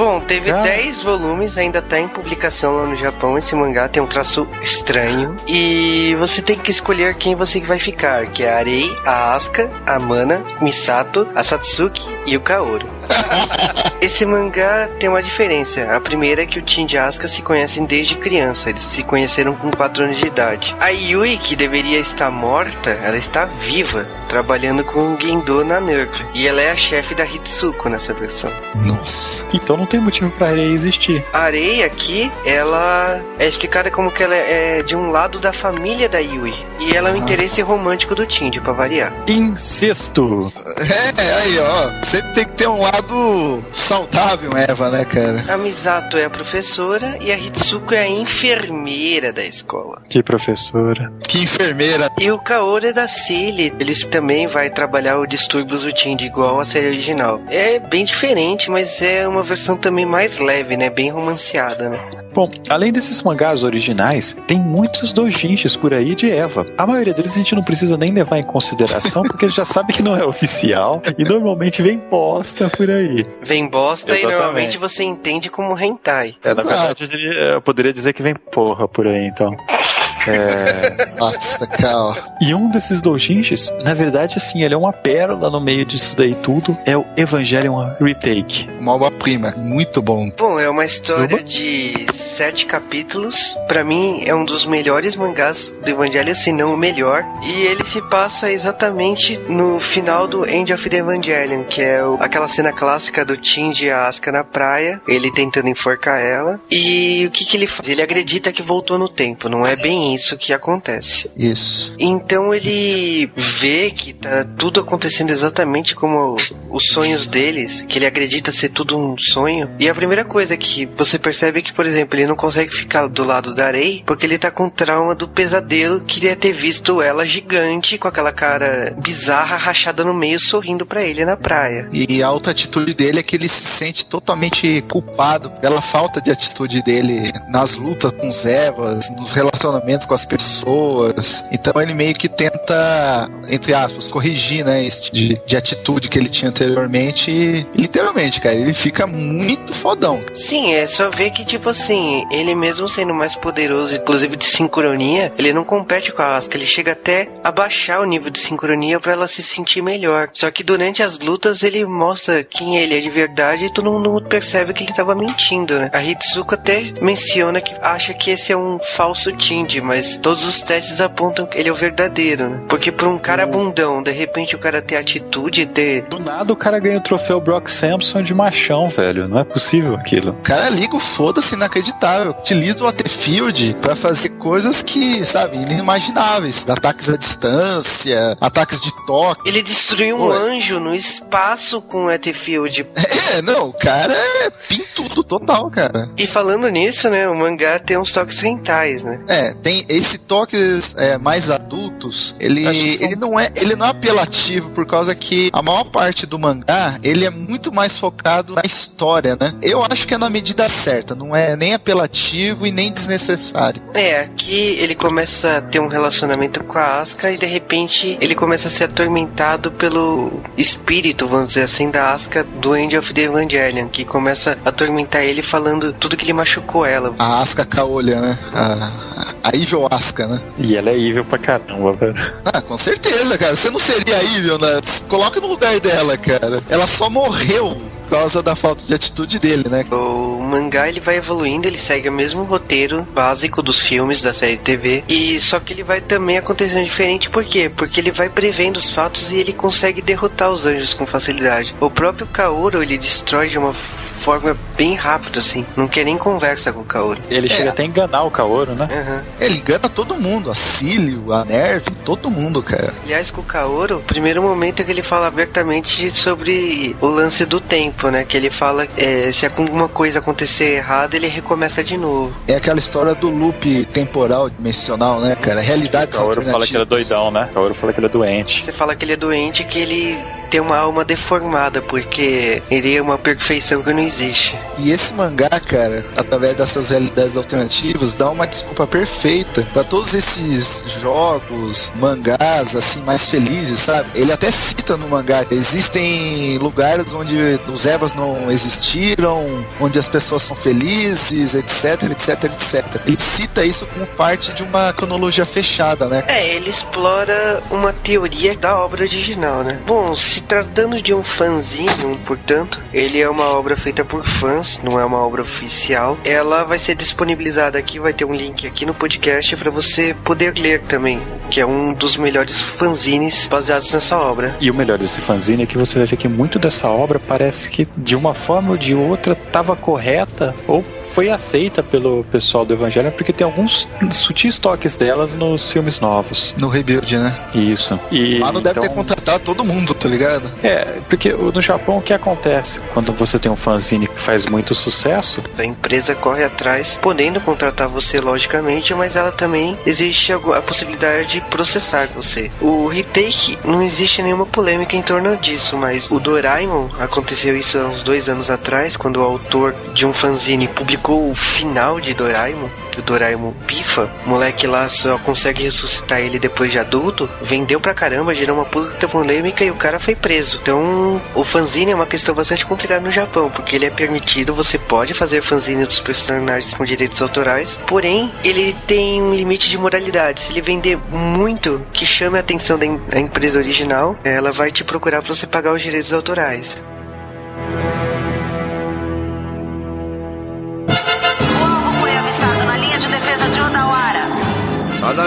[SPEAKER 1] Bom, teve 10 volumes, ainda tá em publicação lá no Japão. Esse mangá tem um traço estranho. E você tem que escolher quem você vai ficar, que é a Arei, a Asuka, a Mana, Misato, a Satsuki e o Kaoru. Esse mangá tem uma diferença. A primeira é que o Tim e a Asuka se conhecem desde criança. Eles se conheceram com 4 anos de idade. A Yui, que deveria estar morta, ela está viva, trabalhando com o Gendo na NERV. E ela é a chefe da Hitsuko nessa versão.
[SPEAKER 3] Nossa.
[SPEAKER 2] Então não tem motivo pra Arei existir.
[SPEAKER 1] A Arei aqui, ela é explicada como que ela é de um lado da família da Yui. E ela é um interesse romântico do Tindy, pra variar.
[SPEAKER 2] Incesto.
[SPEAKER 3] É, aí, ó. Sempre tem que ter um lado saudável, Eva, né, cara?
[SPEAKER 1] A Misato é a professora e a Hitsuko é a enfermeira da escola.
[SPEAKER 2] Que professora.
[SPEAKER 3] Que enfermeira.
[SPEAKER 1] E o Kaoru é da Cilly. Eles também vai trabalhar o distúrbios do Tindy igual a série original. É bem diferente, mas é uma versão também mais leve, né? Bem romanceada, né?
[SPEAKER 2] Bom, além desses mangás originais, tem muitos doujinshis por aí de Eva. A maioria deles a gente não precisa nem levar em consideração, porque já sabe que não é oficial e normalmente vem bosta por aí.
[SPEAKER 1] Vem bosta
[SPEAKER 2] Exatamente.
[SPEAKER 1] e normalmente você entende como hentai.
[SPEAKER 2] É, na verdade, eu, poderia dizer que vem porra por aí, então. É...
[SPEAKER 3] Nossa, cara.
[SPEAKER 2] E um desses doujinshis, na verdade, assim, ele é uma pérola no meio disso daí tudo, é o Evangelion Retake.
[SPEAKER 3] Uma obra-prima. Muito bom.
[SPEAKER 1] Bom, é uma história de sete capítulos. Pra mim, é um dos melhores mangás do Evangelho, se não o melhor. E ele se passa exatamente no final do End of the Evangelion, que é o- aquela cena clássica do Shinji e a Asuka na praia, ele tentando enforcar ela. E o que, que ele faz? Ele acredita que voltou no tempo. Não é bem isso que acontece.
[SPEAKER 3] Isso.
[SPEAKER 1] Então ele vê que tá tudo acontecendo exatamente como os sonhos deles, que ele acredita ser tudo um sonho. E a primeira coisa que você percebe é que, por exemplo, ele não consegue ficar do lado da Rei porque ele tá com trauma do pesadelo que é ter visto ela gigante com aquela cara bizarra rachada no meio sorrindo pra ele na praia.
[SPEAKER 3] E a outra atitude dele é que ele se sente totalmente culpado pela falta de atitude dele nas lutas com os Evas, nos relacionamentos com as pessoas. Então ele meio que tenta, entre aspas, corrigir, né, esse tipo de, de atitude que ele tinha anteriormente. E, literalmente, cara, ele fica muito fodão.
[SPEAKER 1] Sim, é só ver que, tipo assim, assim, ele mesmo sendo mais poderoso, inclusive de sincronia, ele não compete com a Asuka, ele chega até a baixar o nível de sincronia para ela se sentir melhor. Só que durante as lutas ele mostra quem ele é de verdade e todo mundo percebe que ele tava mentindo, né? A Hitsuko até menciona que acha que esse é um falso Tindy, mas todos os testes apontam que ele é o verdadeiro, né? Porque por um cara bundão, de repente o cara ter atitude, ter.
[SPEAKER 2] Do nada o cara ganha o troféu Brock Sampson de machão, velho. Não é possível aquilo.
[SPEAKER 3] O cara liga o foda-se inacreditável. Utiliza o AT-Field pra fazer coisas que, sabe, inimagináveis. Ataques à distância, ataques de toque.
[SPEAKER 1] Ele destruiu um
[SPEAKER 3] Ué.
[SPEAKER 1] anjo no espaço com o AT-Field.
[SPEAKER 3] É, não, o cara é pintudo total, cara.
[SPEAKER 1] E falando nisso, né, o mangá tem uns toques rentais, né?
[SPEAKER 3] É, tem esse toques é, mais adultos, ele,
[SPEAKER 1] são-
[SPEAKER 3] ele não é ele não é apelativo por causa que a maior parte do mangá, ele é muito mais focado na história, né? Eu acho que é na medida certa, não é nem apelativo e nem desnecessário.
[SPEAKER 1] É, aqui ele começa a ter um relacionamento com a Asuka e de repente ele começa a ser atormentado pelo espírito, vamos dizer assim, da Asuka do End of the Evangelion, que começa a atormentar ele falando tudo que ele machucou ela.
[SPEAKER 3] A Asuka Caolha, né? A, a Evil Asuka, né?
[SPEAKER 2] E ela é evil pra caramba, velho.
[SPEAKER 3] Ah, com certeza, cara. Você não seria Evil, né? Se Coloca no lugar dela, cara. Ela só morreu por causa da falta de atitude dele, né?
[SPEAKER 1] O mangá ele vai evoluindo, ele segue o mesmo roteiro básico dos filmes da série TV e só que ele vai também acontecendo diferente, por quê? Porque ele vai prevendo os fatos e ele consegue derrotar os anjos com facilidade. O próprio Kaoru ele destrói de uma forma bem rápida assim, não quer nem conversa com o Kaoru.
[SPEAKER 2] Ele chega até a enganar o Kaoru, né?
[SPEAKER 1] Aham.
[SPEAKER 3] Ele engana todo mundo, a Cílio, a Nerve, todo mundo, cara.
[SPEAKER 1] Aliás, com o Kaoru, o primeiro momento é que ele fala abertamente sobre o lance do tempo, né? Que ele fala é, se alguma coisa acontecer errada, ele recomeça de novo.
[SPEAKER 3] É aquela história do loop temporal dimensional, né, cara? Realidades
[SPEAKER 2] O Kaoru fala que ele é doidão, né? O Kaoru fala que ele é doente.
[SPEAKER 1] Você fala que ele é doente, que ele tem uma alma deformada, porque ele é uma perfeição que não existe.
[SPEAKER 3] E esse mangá, cara, através dessas realidades alternativas, dá uma desculpa perfeita pra todos esses jogos, mangás, assim, mais felizes, sabe? Ele até cita no mangá: existem lugares onde os Evas não existiram, onde as pessoas são felizes, etc, etc, etc. Ele cita isso como parte de uma cronologia fechada, né?
[SPEAKER 1] É, ele explora uma teoria da obra original, né? Bom, se tratando de um fanzinho, portanto, ele é uma obra feita por fãs, não é uma obra oficial. Ela vai ser disponibilizada aqui, vai ter um link aqui no podcast para você poder ler também, que é um dos melhores fanzines baseados nessa obra.
[SPEAKER 2] E o melhor desse fanzine é que você vai ver que muito dessa obra parece que de uma forma ou de outra estava correta ou foi aceita pelo pessoal do Evangelho porque tem alguns sutis toques delas nos filmes novos.
[SPEAKER 3] No Rebuild, né?
[SPEAKER 2] Isso. E
[SPEAKER 3] Lá não deve
[SPEAKER 2] então-
[SPEAKER 3] ter contratado todo mundo, tá ligado?
[SPEAKER 2] É, porque no Japão o que acontece? Quando você tem um fanzine que faz muito sucesso,
[SPEAKER 1] A empresa corre atrás, podendo contratar você, logicamente, mas ela também existe a possibilidade de processar você. O retake, não existe nenhuma polêmica em torno disso, mas o Doraemon, aconteceu isso há uns dois anos atrás, quando o autor de um fanzine publicou o final de Doraemon, que o Doraemon pifa, o moleque lá só consegue ressuscitar ele depois de adulto, vendeu pra caramba, gerou uma puta polêmica e o cara foi preso. Então, o fanzine é uma questão bastante complicada no Japão, porque ele é permitido, você pode fazer fanzine dos personagens com direitos autorais, porém, ele tem um limite de moralidade. Se ele vender muito que chame a atenção da empresa original, ela vai te procurar pra você pagar os direitos autorais.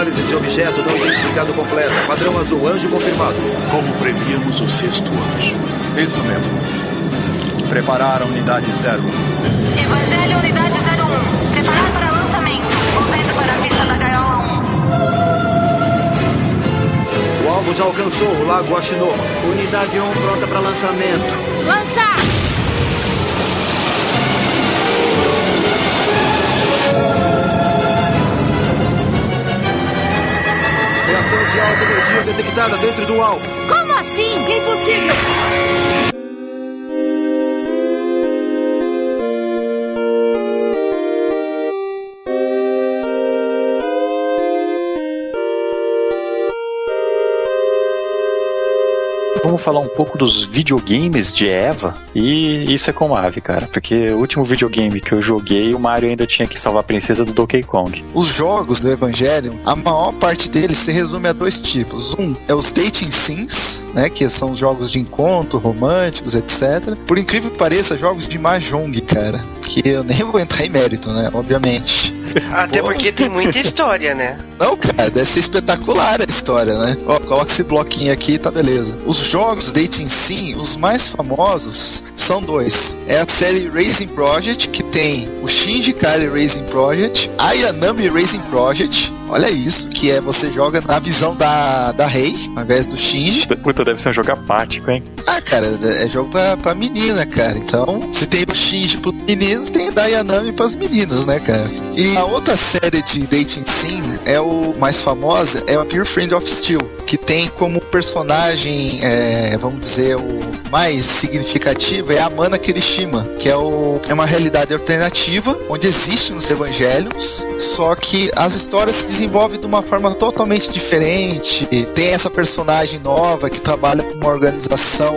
[SPEAKER 11] Análise de objeto não identificado completa. Padrão azul, anjo confirmado.
[SPEAKER 7] Como prevíamos o sexto anjo.
[SPEAKER 8] Isso mesmo. Preparar a unidade 01.
[SPEAKER 12] Evangelho Unidade 01. Preparar para lançamento. Voltando para a pista da gaiola 1.
[SPEAKER 11] O alvo já alcançou o Lago Ashinoma.
[SPEAKER 13] Unidade 1 pronta para lançamento.
[SPEAKER 5] Lançar!
[SPEAKER 11] Reação de alta energia detectada dentro do alvo.
[SPEAKER 5] Como assim? Impossível!
[SPEAKER 2] Vamos falar um pouco dos videogames de Eva. E isso é com ave, cara. Porque o último videogame que eu joguei, o Mario ainda tinha que salvar a princesa do Donkey Kong.
[SPEAKER 3] Os jogos do Evangelion, a maior parte deles se resume a dois tipos. Um é os dating sims, né? Que são jogos de encontro, românticos, etc. Por incrível que pareça, jogos de Mahjong, cara. Que eu nem vou entrar em mérito, né? Obviamente.
[SPEAKER 1] Até porque tem muita história, né?
[SPEAKER 3] Não, cara, deve ser espetacular a história, né? Ó, coloca esse bloquinho aqui tá beleza. Os jogos Dating Sim, os mais famosos, são dois. É a série Racing Project, que tem o Shinji Kari Racing Project, a Yanami Racing Project, Olha isso, que é você joga na visão da, da Rei, ao invés do Shinji.
[SPEAKER 2] Puta, deve ser um jogo apático, hein?
[SPEAKER 3] Ah, cara, é jogo pra, pra menina, cara. Então, se tem o Shinji pros meninos, tem a Yanami pras meninas, né, cara? E a outra série de Dating Sim é o mais famosa, é o Girlfriend of Steel, que tem como personagem, é, vamos dizer, o mais significativo é a Mana Kirishima, que é, o, é uma realidade alternativa, onde existem os evangelhos, só que as histórias se desenvolvem de uma forma totalmente diferente. Tem essa personagem nova que trabalha com uma organização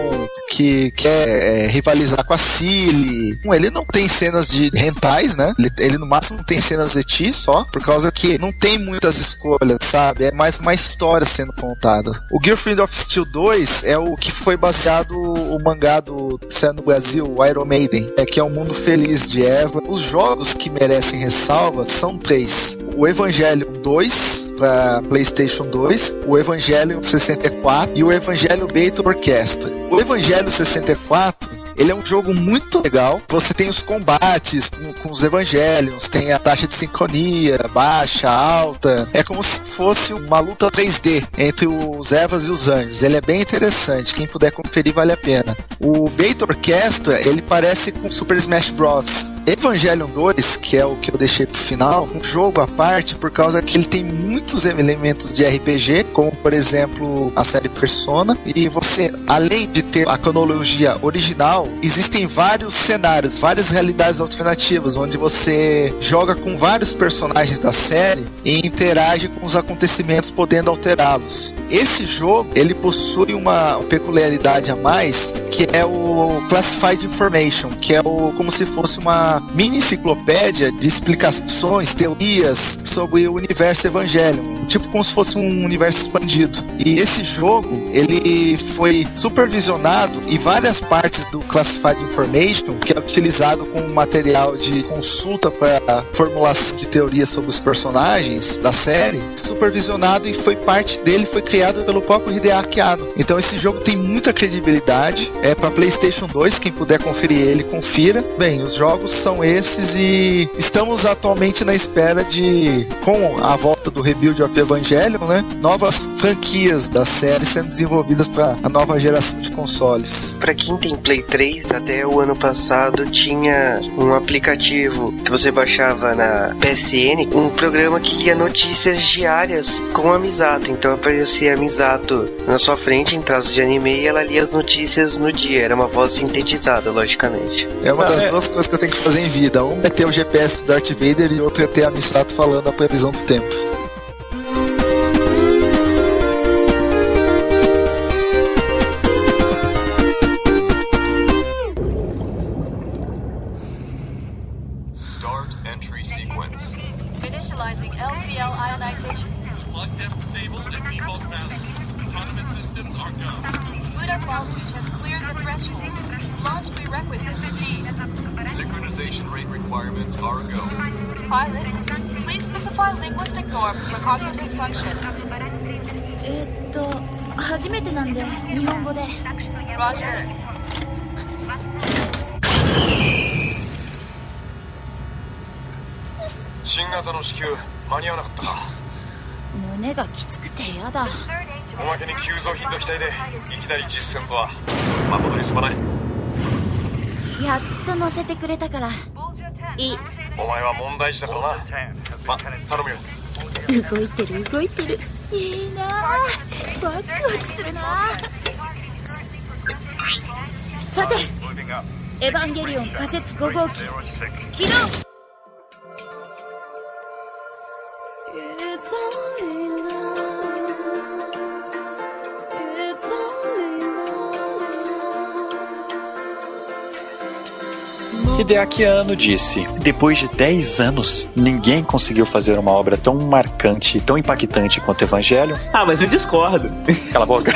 [SPEAKER 3] que quer é, rivalizar com a Cilly. Ele não tem cenas de rentais, né? Ele, ele, no máximo tem cenas de ti só, por causa que não tem muitas escolhas, sabe? É mais uma história sendo contada. O Girlfriend of Steel 2 é o que foi baseado o mangá do no Brasil, o Iron Maiden, é que é o mundo feliz de Eva. Os jogos que merecem ressalva são três: o Evangelho 2 para PlayStation 2, o Evangelho 64 e o Evangelho Beta Orquestra. O Evangelho 64 ele é um jogo muito legal. Você tem os combates com, com os Evangelions, tem a taxa de sincronia baixa, alta. É como se fosse uma luta 3D entre os Evas e os Anjos. Ele é bem interessante. Quem puder conferir, vale a pena. O Beta Orquestra, ele parece com Super Smash Bros. Evangelion 2, que é o que eu deixei pro final, um jogo à parte, por causa que ele tem muitos elementos de RPG, como por exemplo a série Persona, e você, além de ter a cronologia original, existem vários cenários, várias realidades alternativas, onde você joga com vários personagens da série e interage com os acontecimentos, podendo alterá-los. Esse jogo ele possui uma peculiaridade a mais, que é o Classified Information, que é o, como se fosse uma mini enciclopédia de explicações, teorias sobre o universo evangélico, tipo como se fosse um universo expandido. E esse jogo ele foi supervisionado e várias partes do Classified Information, que é utilizado como material de consulta para formulação de teorias sobre os personagens da série, supervisionado e foi parte dele, foi criado pelo próprio Hideaki Anno. Então esse jogo tem muita credibilidade, é para PlayStation 2, quem puder conferir ele, confira. Bem, os jogos são esses e estamos atualmente na espera de, com a volta do Rebuild of Evangelion, né, novas franquias da série sendo desenvolvidas para a nova geração de consoles.
[SPEAKER 1] Para quem tem Play 3 3 até o ano passado tinha um aplicativo que você baixava na PSN, um programa que lia notícias diárias com a Misato. Então aparecia a Misato na sua frente em traço de anime e ela lia as notícias no dia. Era uma voz sintetizada, logicamente.
[SPEAKER 3] É uma das ah, é. duas coisas que eu tenho que fazer em vida. Um é ter o GPS do Darth Vader e outro é ter a Misato falando a previsão do tempo.
[SPEAKER 14] 間に合わなかったか。
[SPEAKER 10] 胸がきつくて嫌
[SPEAKER 14] だ。おまけに急増品の機体でいきなり実戦とは誠にすまない。
[SPEAKER 10] やっと乗せてくれた
[SPEAKER 14] から。
[SPEAKER 10] いい。
[SPEAKER 14] お前は問題児だからな。ま頼むよ。
[SPEAKER 10] 動いてる動いてる。いいなワクワクするなさてエヴァンゲリオン仮説5号機。起動。
[SPEAKER 2] Hideaki Anno disse: Depois de 10 anos, ninguém conseguiu fazer uma obra tão marcante, tão impactante quanto Evangelho.
[SPEAKER 4] Ah, mas eu discordo.
[SPEAKER 2] Cala a boca.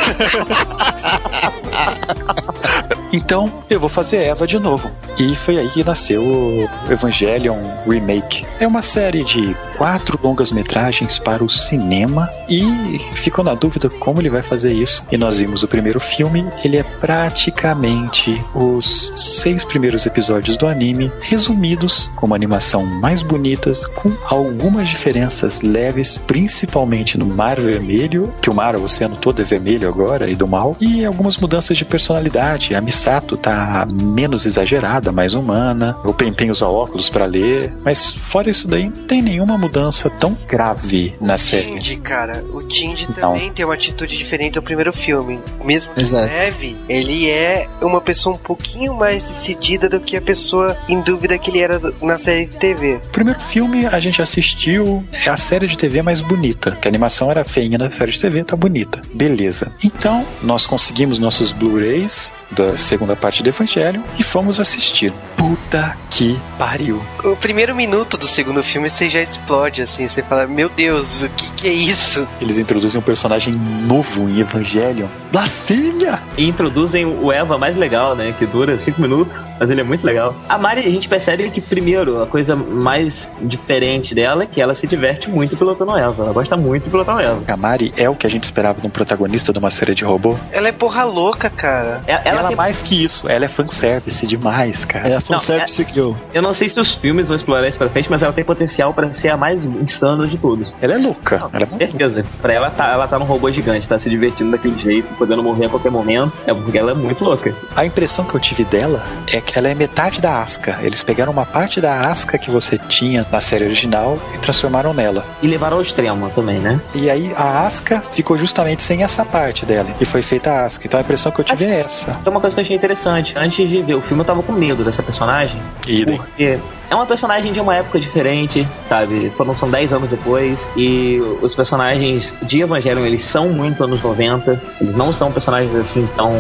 [SPEAKER 2] então, eu vou fazer Eva de novo. E foi aí que nasceu o Evangelion Remake. É uma série de quatro longas-metragens para o cinema e ficou na dúvida como ele vai fazer isso. E nós vimos o primeiro filme, ele é praticamente os seis primeiros episódios do anime, resumidos, com uma animação mais bonitas, com algumas diferenças leves, principalmente no Mar Vermelho, que o mar, o oceano todo é vermelho agora e do mal, e algumas mudanças de personalidade. A Misato tá menos exagerada, mais humana, o Pen usa óculos para ler, mas fora isso daí, não tem nenhuma mudança tão grave na série.
[SPEAKER 1] Tindy, cara, o Tindy também tem uma atitude diferente do primeiro filme. Mesmo que leve, ele é uma pessoa um pouquinho mais decidida do que a pessoa em dúvida que ele era na série de TV.
[SPEAKER 2] O primeiro filme a gente assistiu é a série de TV mais bonita, que a animação era feinha na série de TV, tá bonita. Beleza. Então, nós conseguimos nossos Blu-rays da segunda parte do Evangelho e fomos assistir. Puta que pariu.
[SPEAKER 1] O primeiro minuto do segundo filme você já explode assim, você fala: Meu Deus, o que, que é isso?
[SPEAKER 2] Eles introduzem um personagem novo em Evangelion. Blasfêmia!
[SPEAKER 4] E introduzem o Eva mais legal, né? Que dura cinco minutos, mas ele é muito legal. A Mari, a gente percebe que, primeiro, a coisa mais diferente dela é que ela se diverte muito pilotando Eva. Ela gosta muito de pilotar Eva.
[SPEAKER 2] A Mari é o que a gente esperava de um protagonista de uma série de robô.
[SPEAKER 1] Ela é porra louca, cara.
[SPEAKER 2] Ela, ela tem... mais que isso, ela é fanservice demais, cara.
[SPEAKER 3] É a fanservice que eu.
[SPEAKER 4] Eu não sei se os filmes vão explorar isso pra frente, mas ela tem potencial para ser a mais insana de todos.
[SPEAKER 2] Ela é louca. Não, ela é
[SPEAKER 4] certeza. Pra ela tá, ela tá num robô gigante, tá se divertindo daquele jeito, podendo morrer a qualquer momento. É porque ela é muito louca.
[SPEAKER 2] A impressão que eu tive dela é que ela é metade da Asca. Eles pegaram uma parte da Asca que você tinha na série original e transformaram nela.
[SPEAKER 4] E levaram ao extremo também, né?
[SPEAKER 2] E aí a Asca ficou justamente sem essa parte dela. E foi feita a Asca. Então a impressão que eu tive Acho... é essa.
[SPEAKER 4] É uma coisa que eu achei interessante. Antes de ver o filme, eu tava com medo dessa personagem.
[SPEAKER 2] E
[SPEAKER 4] porque é uma personagem de uma época diferente, sabe? Foram, são 10 anos depois. E os personagens de Evangelion, eles são muito anos 90. Eles não são personagens assim tão,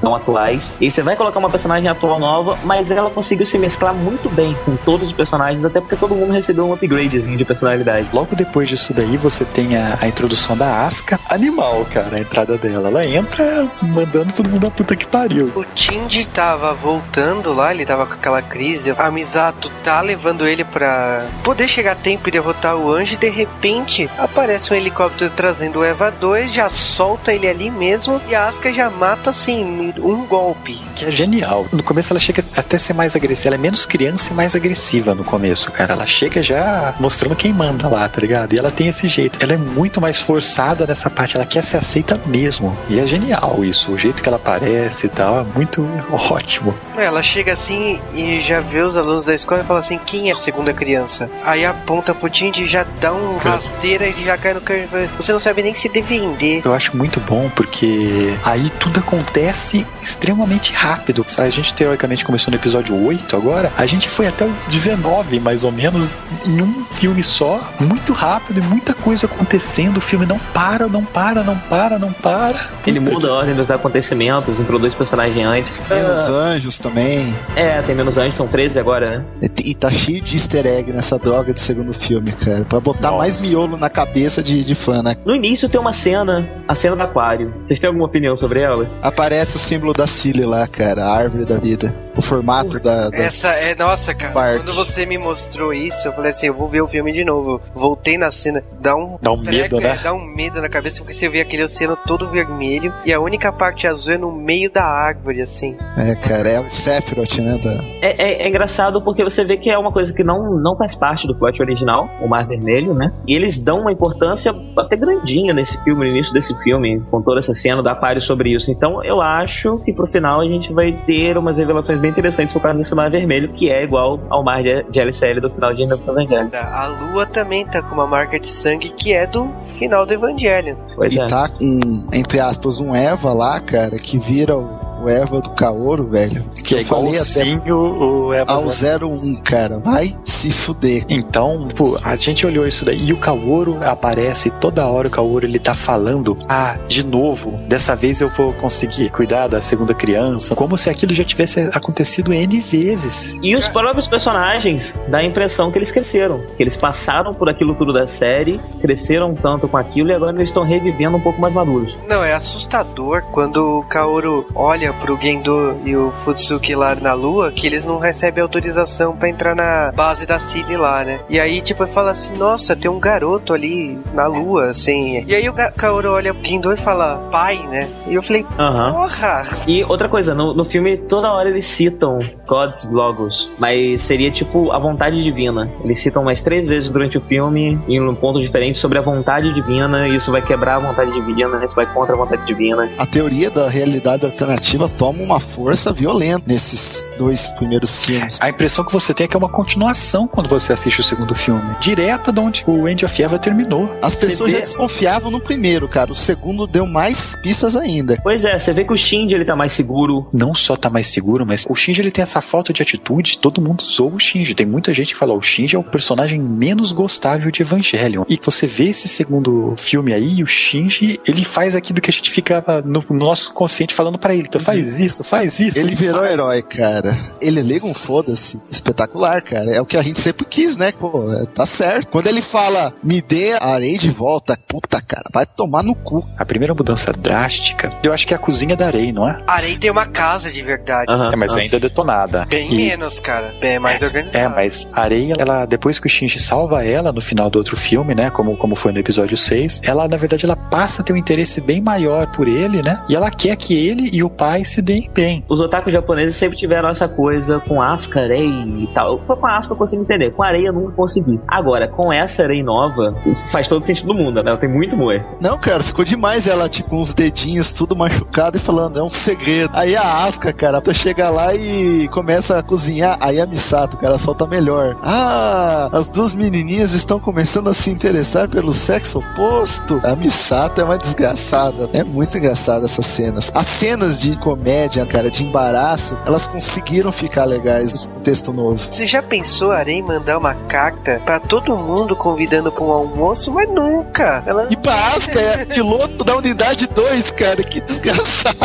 [SPEAKER 4] tão atuais. E você vai colocar uma personagem atual nova, mas ela conseguiu se mesclar muito bem com todos os personagens, até porque todo mundo recebeu um upgradezinho de personalidade.
[SPEAKER 2] Logo depois disso daí, você tem a, a introdução da Asuka. Animal, cara, a entrada dela. Ela entra mandando todo mundo a puta que pariu.
[SPEAKER 1] O Tindy tava voltando lá, ele tava com aquela crise. A Misato tá tá levando ele para poder chegar a tempo e derrotar o anjo. E de repente aparece um helicóptero trazendo o Eva 2, já solta ele ali mesmo e a Asuka já mata assim, um golpe.
[SPEAKER 2] Que é genial. No começo ela chega até ser mais agressiva. Ela é menos criança e mais agressiva no começo, cara. Ela chega já mostrando quem manda lá, tá ligado? E ela tem esse jeito. Ela é muito mais forçada nessa parte. Ela quer ser aceita mesmo. E é genial isso. O jeito que ela aparece e tal é muito ótimo.
[SPEAKER 1] Ela chega assim e já vê os alunos da escola e fala assim: quem é a segunda criança? Aí aponta pro Tindy e já dá um rasteira e já cai no canto. Você não sabe nem se defender.
[SPEAKER 2] Eu acho muito bom porque aí tudo acontece extremamente rápido. A gente teoricamente começou no episódio 8 agora, a gente foi até o 19 mais ou menos em um filme só, muito rápido e muita coisa acontecendo. O filme não para, não para, não para, não para.
[SPEAKER 4] Ele Puta muda que... a ordem dos acontecimentos, introduz personagens antes.
[SPEAKER 3] Menos ah. anjos também.
[SPEAKER 4] É, tem menos anjos, são 13 agora, né?
[SPEAKER 3] E tá cheio de easter egg nessa droga de segundo filme, cara. Pra botar Nossa. mais miolo na cabeça de, de fã, né?
[SPEAKER 4] No início tem uma cena, a cena do aquário. Vocês têm alguma opinião sobre ela?
[SPEAKER 3] Aparece o símbolo da Cilly lá, cara. A árvore da vida. O formato da, da,
[SPEAKER 1] Essa é, nossa, cara. Part. Quando você me mostrou isso, eu falei assim: eu vou ver o filme de novo. Voltei na cena, dá um.
[SPEAKER 2] Dá um treco, medo, né?
[SPEAKER 1] É, dá um medo na cabeça, porque você vê aquele oceano todo vermelho e a única parte azul é no meio da árvore, assim.
[SPEAKER 3] É, cara, é o Sephiroth, né? Da...
[SPEAKER 4] É, é, é engraçado porque você vê que é uma coisa que não, não faz parte do plot original, o Mar Vermelho, né? E eles dão uma importância até grandinha nesse filme, no início desse filme, com toda essa cena da Aquário sobre isso. Então eu acho que pro final a gente vai ter umas revelações bem interessantes por causa desse Mar Vermelho, que é igual ao Mar de, de LCL do final de Evangelho.
[SPEAKER 1] A Lua também tá com uma marca de sangue que é do final do Evangelho.
[SPEAKER 3] Pois e é. tá com, entre aspas, um Eva lá, cara, que vira o o Eva do Kaoro, velho.
[SPEAKER 2] Que, é
[SPEAKER 3] eu falei
[SPEAKER 2] igualzinho o Eva
[SPEAKER 3] ao 01, cara. Vai se fuder.
[SPEAKER 2] Então, pô, a gente olhou isso daí e o Kaoro aparece toda hora o Kaoro ele tá falando: "Ah, de novo, dessa vez eu vou conseguir cuidar da segunda criança", como se aquilo já tivesse acontecido N vezes.
[SPEAKER 4] E os próprios personagens dá a impressão que eles cresceram, que eles passaram por aquilo tudo da série, cresceram tanto com aquilo e agora eles estão revivendo um pouco mais maduros.
[SPEAKER 1] Não, é assustador quando o Kaoru olha pro Gendo e o Futsuki lá na lua, que eles não recebem autorização para entrar na base da Cilly lá, né? E aí, tipo, fala assim, nossa, tem um garoto ali na lua, assim. E aí o Kaoru olha pro Gendo e fala, pai, né? E eu falei,
[SPEAKER 4] Aham.
[SPEAKER 1] porra!
[SPEAKER 4] E outra coisa, no, no filme toda hora eles citam God Logos, mas seria tipo a vontade divina. Eles citam mais três vezes durante o filme, em um ponto diferente, sobre a vontade divina, e isso vai quebrar a vontade divina, isso vai contra a vontade divina.
[SPEAKER 3] A teoria da realidade alternativa toma uma força violenta nesses dois primeiros filmes.
[SPEAKER 2] A impressão que você tem é que é uma continuação quando você assiste o segundo filme. Direta de onde o End of Eva terminou.
[SPEAKER 3] As pessoas
[SPEAKER 4] Você
[SPEAKER 3] já
[SPEAKER 4] vê-
[SPEAKER 3] desconfiavam no primeiro, cara. O segundo deu mais pistas ainda.
[SPEAKER 4] Pois é, você vê que o Shinji ele tá mais seguro.
[SPEAKER 2] Não só tá mais seguro, mas o Shinji ele tem essa falta de atitude. Todo mundo zoa o Shinji. Tem muita gente que fala: o Shinji é o personagem menos gostável de Evangelion. E você vê esse segundo filme aí, e o Shinji ele faz aquilo que a gente ficava no no nosso consciente falando pra ele: então faz isso, faz isso.
[SPEAKER 3] Ele virou
[SPEAKER 2] faz.
[SPEAKER 3] herói, cara. Ele liga um foda-se espetacular, cara. É o que a gente sempre quis, né? Pô, é, tá certo. Quando ele fala, me dê a areia de volta, puta, cara, vai tomar no cu.
[SPEAKER 2] A primeira mudança drástica, eu acho que é a cozinha da Arei, não é?
[SPEAKER 1] Arei tem uma casa de verdade.
[SPEAKER 2] é, mas ainda detonada.
[SPEAKER 1] Bem
[SPEAKER 2] E-
[SPEAKER 1] menos, cara. Bem mais organizado.
[SPEAKER 2] É, mas a Areia, ela, depois que o Shinji salva ela no final do outro filme, né? Como, como foi no episódio 6, ela, na verdade, ela passa a ter um interesse bem maior por ele, né? E ela quer que ele e o pai se deem bem.
[SPEAKER 4] Os otakus japoneses sempre tiveram essa coisa com Asuka, Arei e tal. Com a Asuka eu consigo entender, com a areia eu não consegui. Agora, com essa Arei nova, faz todo sentido do mundo, né? Ela tem muito moer.
[SPEAKER 3] Não, cara, ficou demais ela, tipo, uns dedinhos tudo machucado e falando, é um segredo. Aí a Asca, cara, tu chega lá e começa a cozinhar, aí a Misato, cara, solta melhor. Ah, as duas menininhas estão começando a se interessar pelo sexo oposto. A Misato é uma desgraçada. É muito engraçada essas cenas. As cenas de comédia, cara, de embaraço, elas conseguiram ficar legais nesse contexto novo.
[SPEAKER 1] Você já pensou a Arei mandar uma carta pra todo mundo convidando pra um almoço? Mas nunca. Ela
[SPEAKER 3] E pra Asca é piloto da unidade 2, cara, que desgraçado.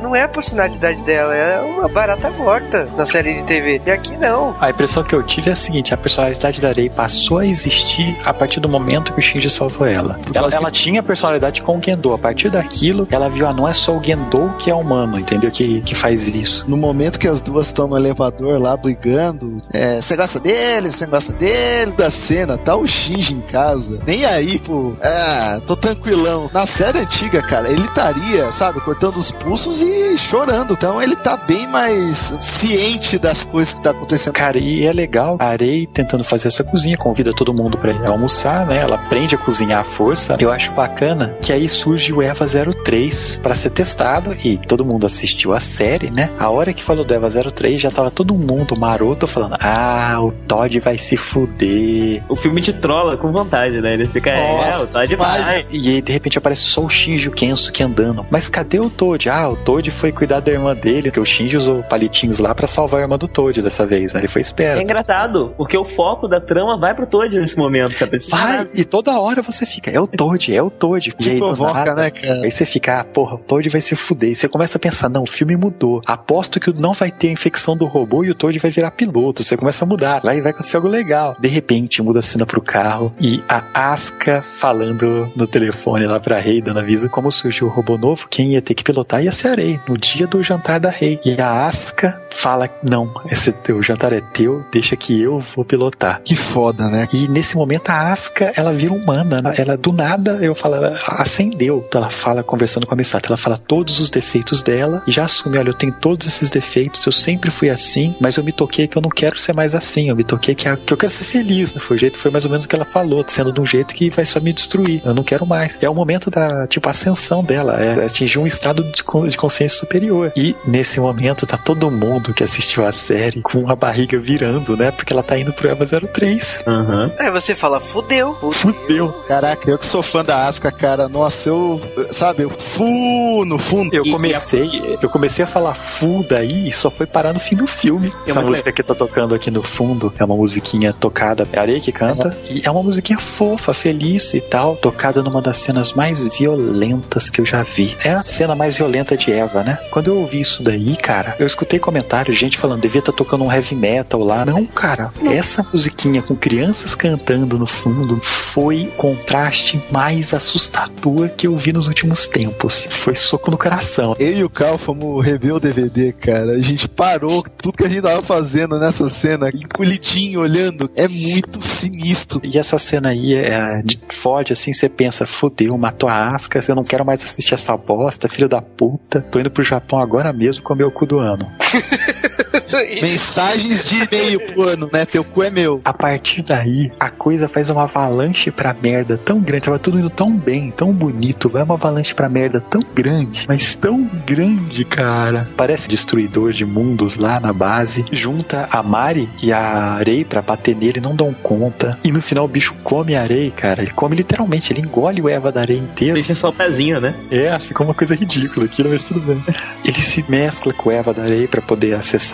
[SPEAKER 1] não é a personalidade dela, é uma barata morta na série de TV. E aqui não.
[SPEAKER 2] A impressão que eu tive é a seguinte: a personalidade da Arei passou a existir a partir do momento que o Shinji salvou ela. Ela, ela tinha personalidade com o Gendo. A partir daquilo, ela viu, ah, não é só o Gendo que é humano, entendeu? Que, que faz isso.
[SPEAKER 3] No momento que as duas estão no elevador lá brigando, é, você gosta dele, você gosta dele, da cena, tá o Shinji em casa. Nem aí, pô, ah, tô tranquilão. Na série antiga, cara, ele estaria, sabe, cortando os pulsos e chorando. Então ele tá bem mais ciente das coisas que tá acontecendo.
[SPEAKER 2] Cara, e é legal a Arei tentando fazer essa cozinha, convida todo mundo pra almoçar, né? Ela aprende a cozinhar à força. Eu acho bacana que aí surge o Eva 03 pra ser testado e todo mundo assistiu a série, né? A hora que falou do Eva 03 já tava todo mundo maroto falando: "Ah, o Todd vai se fuder".
[SPEAKER 4] O filme te trola com vontade, né? Ele fica, é, o Todd vai.
[SPEAKER 2] E aí, de repente, aparece só o Shinji e o Kensuke andando. Mas cadê o Toad? Ah, o Toad foi cuidar da irmã dele, porque o Shinji usou palitinhos lá pra salvar a irmã do Toad dessa vez, né? Ele foi
[SPEAKER 4] É
[SPEAKER 2] esperto.
[SPEAKER 4] engraçado, porque o foco da trama vai pro Toad nesse momento, tá pensando?
[SPEAKER 2] Vai, e toda hora você fica, é o Toad, é o Toad.
[SPEAKER 3] Te provoca,
[SPEAKER 2] nada,
[SPEAKER 3] né, cara?
[SPEAKER 2] Aí você fica, ah, porra, o Toad vai se fuder. E você começa a pensar, não, o filme mudou. Aposto que não vai ter a infecção do robô e o Toad vai virar piloto. Você começa a mudar, vai, vai acontecer algo legal. De repente, muda a cena pro carro e a Asuka falando no telefone lá pra Rei, dando aviso como surgiu o robô novo, quem ia ter que pilotar ia ser a Rei, no dia do jantar da Rei. E a Asuka fala, não, esse teu jantar é teu, deixa que eu vou pilotar.
[SPEAKER 3] Que foda, né?
[SPEAKER 2] E nesse momento a Asuka, ela vira humana. Ela, ela, do nada, eu falo, ela acendeu. Então ela fala, conversando com a Misato, ela fala todos os defeitos dela e já assume, olha, eu tenho todos esses defeitos, eu sempre fui assim, mas eu me toquei que eu não quero ser mais assim. Eu me toquei que, que eu quero ser feliz, né? Foi o jeito, foi mais ou menos o que ela falou, sendo de um jeito que vai só me destruir. Eu não quero mais. É o momento da, tipo, ascensão dela. É atingir um estado de, con- de consciência superior. E nesse momento tá todo mundo que assistiu a série com a barriga virando, né? Porque ela tá indo pro Eva 03.
[SPEAKER 4] Uhum.
[SPEAKER 1] Aí você fala, fudeu.
[SPEAKER 2] Fudeu.
[SPEAKER 3] Caraca, eu que sou fã da Asca, cara, nossa, eu, sabe, eu fu no fundo.
[SPEAKER 2] Eu comecei, eu comecei a falar fu daí e só foi parar no fim do filme. Essa
[SPEAKER 4] muito
[SPEAKER 2] música que tá tocando aqui no fundo é uma musiquinha tocada, é a Areia que canta, e é uma musiquinha fofa, feliz e tal, tocada numa das cenas mais violentas que eu já vi. É a cena mais violenta de Eva, né? Quando eu ouvi isso daí, cara, eu escutei comentários, gente falando, devia estar tocando um heavy metal lá. Não, cara, essa musiquinha com crianças cantando no fundo foi o contraste mais assustador que eu vi nos últimos tempos. Foi soco no coração.
[SPEAKER 3] Eu e o Cal fomos rever o DVD, cara. A gente parou tudo que a gente tava fazendo nessa cena, encolhidinho, olhando. É muito sinistro.
[SPEAKER 2] E essa cena aí é de fode assim, você pensa, fodeu, matou a Asca, eu não quero mais assistir essa bosta, filho da puta. Tô indo pro Japão agora mesmo comer o cu do ano.
[SPEAKER 3] Mensagens de e-mail pro ano, né? Teu cu é meu.
[SPEAKER 2] A partir daí, a coisa faz uma avalanche pra merda tão grande. Tava tudo indo tão bem, tão bonito. Vai uma avalanche pra merda tão grande, mas tão grande, cara. Parece destruidor de mundos lá na base. Junta a Mari e a Arei pra bater nele, não dão conta. E no final o bicho come a Arei, cara. Ele come literalmente, ele engole o Eva da Arei inteiro.
[SPEAKER 4] Deixa só o pezinho, né?
[SPEAKER 2] É, ficou uma coisa ridícula aquilo, mas tudo bem. Ele se mescla com o Eva da Arei pra poder acessar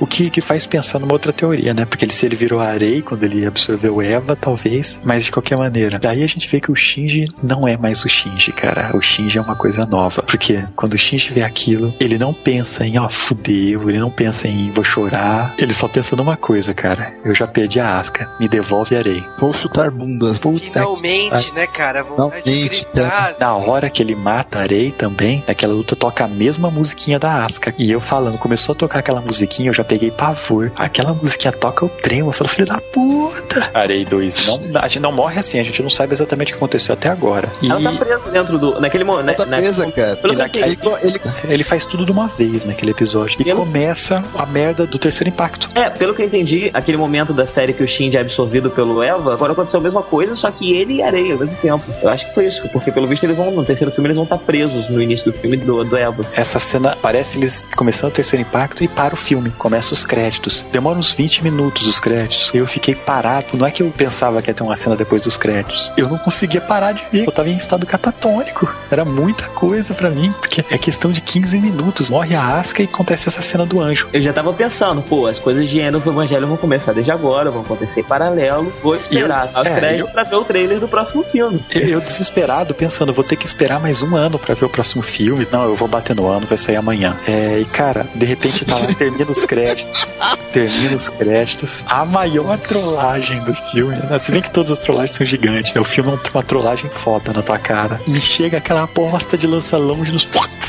[SPEAKER 2] o que, que faz pensar numa outra teoria, né? Porque ele, se ele virou Arei quando ele absorveu Eva, talvez, mas de qualquer maneira. Daí a gente vê que o Shinji não é mais o Shinji, cara. O Shinji é uma coisa nova. Porque quando o Shinji vê aquilo, ele não pensa em, ó, fudeu, ele não pensa em vou chorar. Ele só pensa numa coisa, cara. Eu já perdi a Asca, me devolve a Arei.
[SPEAKER 3] Vou chutar bundas.
[SPEAKER 2] Puta
[SPEAKER 1] Finalmente, né, cara? A vontade de
[SPEAKER 3] Finalmente,
[SPEAKER 1] gritar.
[SPEAKER 2] Na hora que ele mata a Arei também, naquela luta toca a mesma musiquinha da Asuka. E eu falando, começou a tocar aquela musiquinha, eu já peguei pavor. Aquela musiquinha toca o tremo, eu falo, filho da puta. Arei 2, não, a gente não morre assim, a gente não sabe exatamente o que aconteceu até agora. E
[SPEAKER 4] Ela tá presa dentro do. Naquele momento.
[SPEAKER 3] Ela tá presa, cara.
[SPEAKER 4] Pelo
[SPEAKER 2] E
[SPEAKER 4] que eu
[SPEAKER 2] naquele-
[SPEAKER 3] Ele, ele,
[SPEAKER 2] ele faz tudo de uma vez naquele episódio. E
[SPEAKER 4] Eu não-
[SPEAKER 2] começa a merda do terceiro impacto.
[SPEAKER 4] É, pelo que eu entendi, aquele momento da série que o Shinji é absorvido pelo Eva, agora aconteceu a mesma coisa, só que ele e a Areia ao mesmo tempo. Eu acho que foi isso, porque pelo visto eles vão, no terceiro filme, eles vão estar presos no início do filme do, do Eva.
[SPEAKER 2] Essa cena parece eles começando o terceiro impacto e para o filme. Começa os créditos. Demora uns 20 minutos os créditos. Eu fiquei parado. Não é que eu pensava que ia ter uma cena depois dos créditos. Eu não conseguia parar de ver. Eu tava em estado catatônico. Era muita coisa pra mim. Porque é questão de 15 minutos. Morre a Asca e acontece essa cena do anjo.
[SPEAKER 4] Eu já tava pensando, pô, as coisas de Eno do Evangelho vão começar desde agora, vão acontecer em paralelo. Vou esperar
[SPEAKER 2] Eu-
[SPEAKER 4] os
[SPEAKER 2] é,
[SPEAKER 4] créditos
[SPEAKER 2] eu-
[SPEAKER 4] pra ver o trailer do próximo filme.
[SPEAKER 2] Eu, eu desesperado, pensando, vou ter que esperar mais um ano pra ver o próximo filme. Não, eu vou bater no ano, vai sair amanhã. É, e cara, de repente tá lá, termina os créditos. Termina os créditos. A maior trollagem do filme. Né? Se bem que todas as trollagens são gigantes, né? O filme é uma trollagem foda na tua cara. Me chega aquela aposta de lança longe nos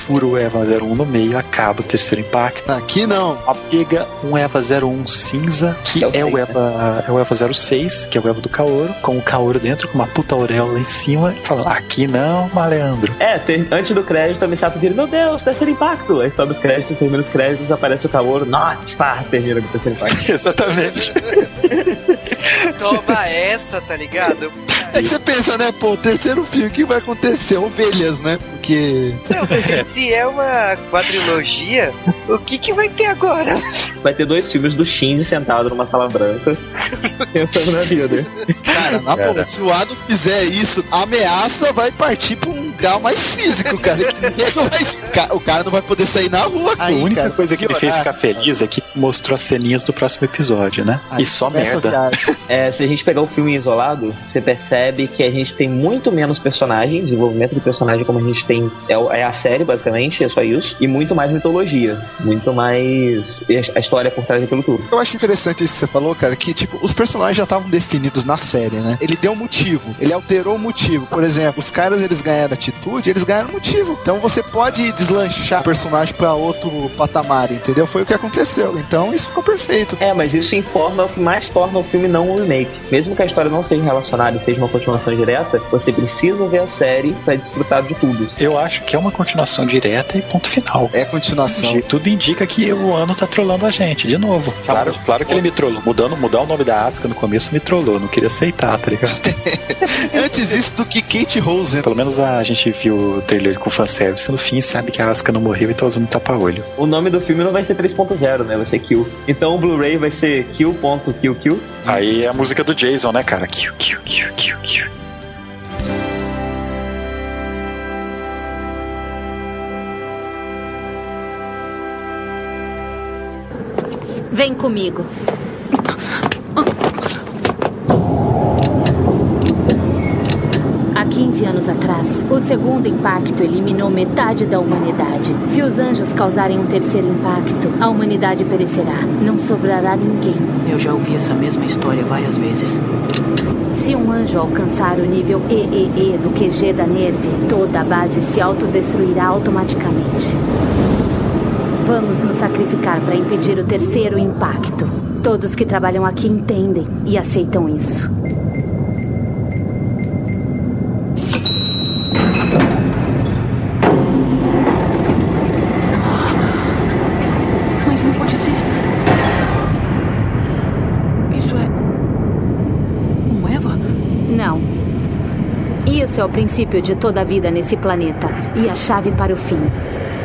[SPEAKER 2] fura o Eva 01 no meio, acaba o terceiro impacto.
[SPEAKER 3] Aqui não.
[SPEAKER 2] Pega um Eva 01 cinza, que
[SPEAKER 4] É o
[SPEAKER 2] é o, Eva, é o Eva 06, que é o Eva do Kaoro, com o Kaoro dentro, com uma puta auréola em cima, e fala, aqui não, malandro.
[SPEAKER 4] É, tem- antes do crédito, a Misato vira, meu Deus, terceiro impacto. Aí sobe os créditos, termina os créditos, aparece o Kaoru, nossa, pá, termina com o terceiro impacto.
[SPEAKER 2] Exatamente.
[SPEAKER 1] Toma essa, tá ligado?
[SPEAKER 3] É que você pensa, né, pô, o terceiro filme, o que vai acontecer? Ovelhas, né? Porque.
[SPEAKER 1] Não, se é uma quadrilogia, o que que vai ter agora?
[SPEAKER 4] Vai ter dois filmes do Shinji sentado numa sala branca, pensando na vida.
[SPEAKER 3] Cara, na boa, se o Ado fizer isso, a ameaça vai partir pra um grau mais físico, cara. Vai- O cara não vai poder sair na rua.
[SPEAKER 2] a
[SPEAKER 3] Aí,
[SPEAKER 2] única
[SPEAKER 3] cara,
[SPEAKER 2] coisa que me fez ficar feliz é que mostrou as ceninhas do próximo episódio, né?
[SPEAKER 3] Aí
[SPEAKER 2] e só
[SPEAKER 3] a
[SPEAKER 2] merda.
[SPEAKER 4] É, se a gente pegar o filme isolado, você percebe que a gente tem muito menos personagem, desenvolvimento de personagem como a gente tem. É, é a série, basicamente, é só isso. E muito mais mitologia. Muito mais a história por trás daquilo tudo.
[SPEAKER 3] Eu acho interessante isso que você falou, cara, que tipo, os personagens já estavam definidos na série, né? Ele deu um motivo, ele alterou o motivo. Por exemplo, os caras eles ganharam atitude, eles ganharam motivo. Então você pode deslanchar o personagem pra outro patamar, entendeu? Foi o que aconteceu. Então isso ficou perfeito.
[SPEAKER 4] É, mas isso informa o que mais torna o filme não um remake. Mesmo que a história não seja relacionada e seja uma continuação direta, você precisa ver a série pra desfrutar de tudo.
[SPEAKER 2] Eu acho que é uma continuação direta e ponto final.
[SPEAKER 3] É continuação.
[SPEAKER 2] Tudo indica que o ano tá trollando a gente, de novo. Claro, claro que ele me trollou. Mudando, mudar o nome da Asuka no começo me trollou. Não queria aceitar, tá ligado?
[SPEAKER 3] Antes isso do que Kate Rosen.
[SPEAKER 2] Pelo menos a gente gente viu o trailer com fanservice, no fim sabe que a Asuka não morreu e tá usando tapa-olho.
[SPEAKER 4] O nome do filme não vai ser 3.0, né? Vai ser Kill. Então o Blu-ray vai ser Kill.kill
[SPEAKER 2] Aí é a música do Jason, né, cara? Kill, kill, kill, kill, kill.
[SPEAKER 5] Vem comigo. Há 15 anos atrás, o segundo impacto eliminou metade da humanidade. Se os anjos causarem um terceiro impacto, a humanidade perecerá. Não sobrará ninguém.
[SPEAKER 6] Eu já ouvi essa mesma história várias vezes.
[SPEAKER 5] Se um anjo alcançar o nível EEE do QG da Nerve, toda a base se autodestruirá automaticamente. Vamos nos sacrificar para impedir o terceiro impacto. Todos que trabalham aqui entendem e aceitam isso.
[SPEAKER 6] Mas não pode ser. Isso é. Um Eva?
[SPEAKER 5] Não. Isso é o princípio de toda a vida nesse planeta e a chave para o fim.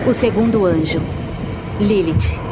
[SPEAKER 5] O segundo anjo, Lilith.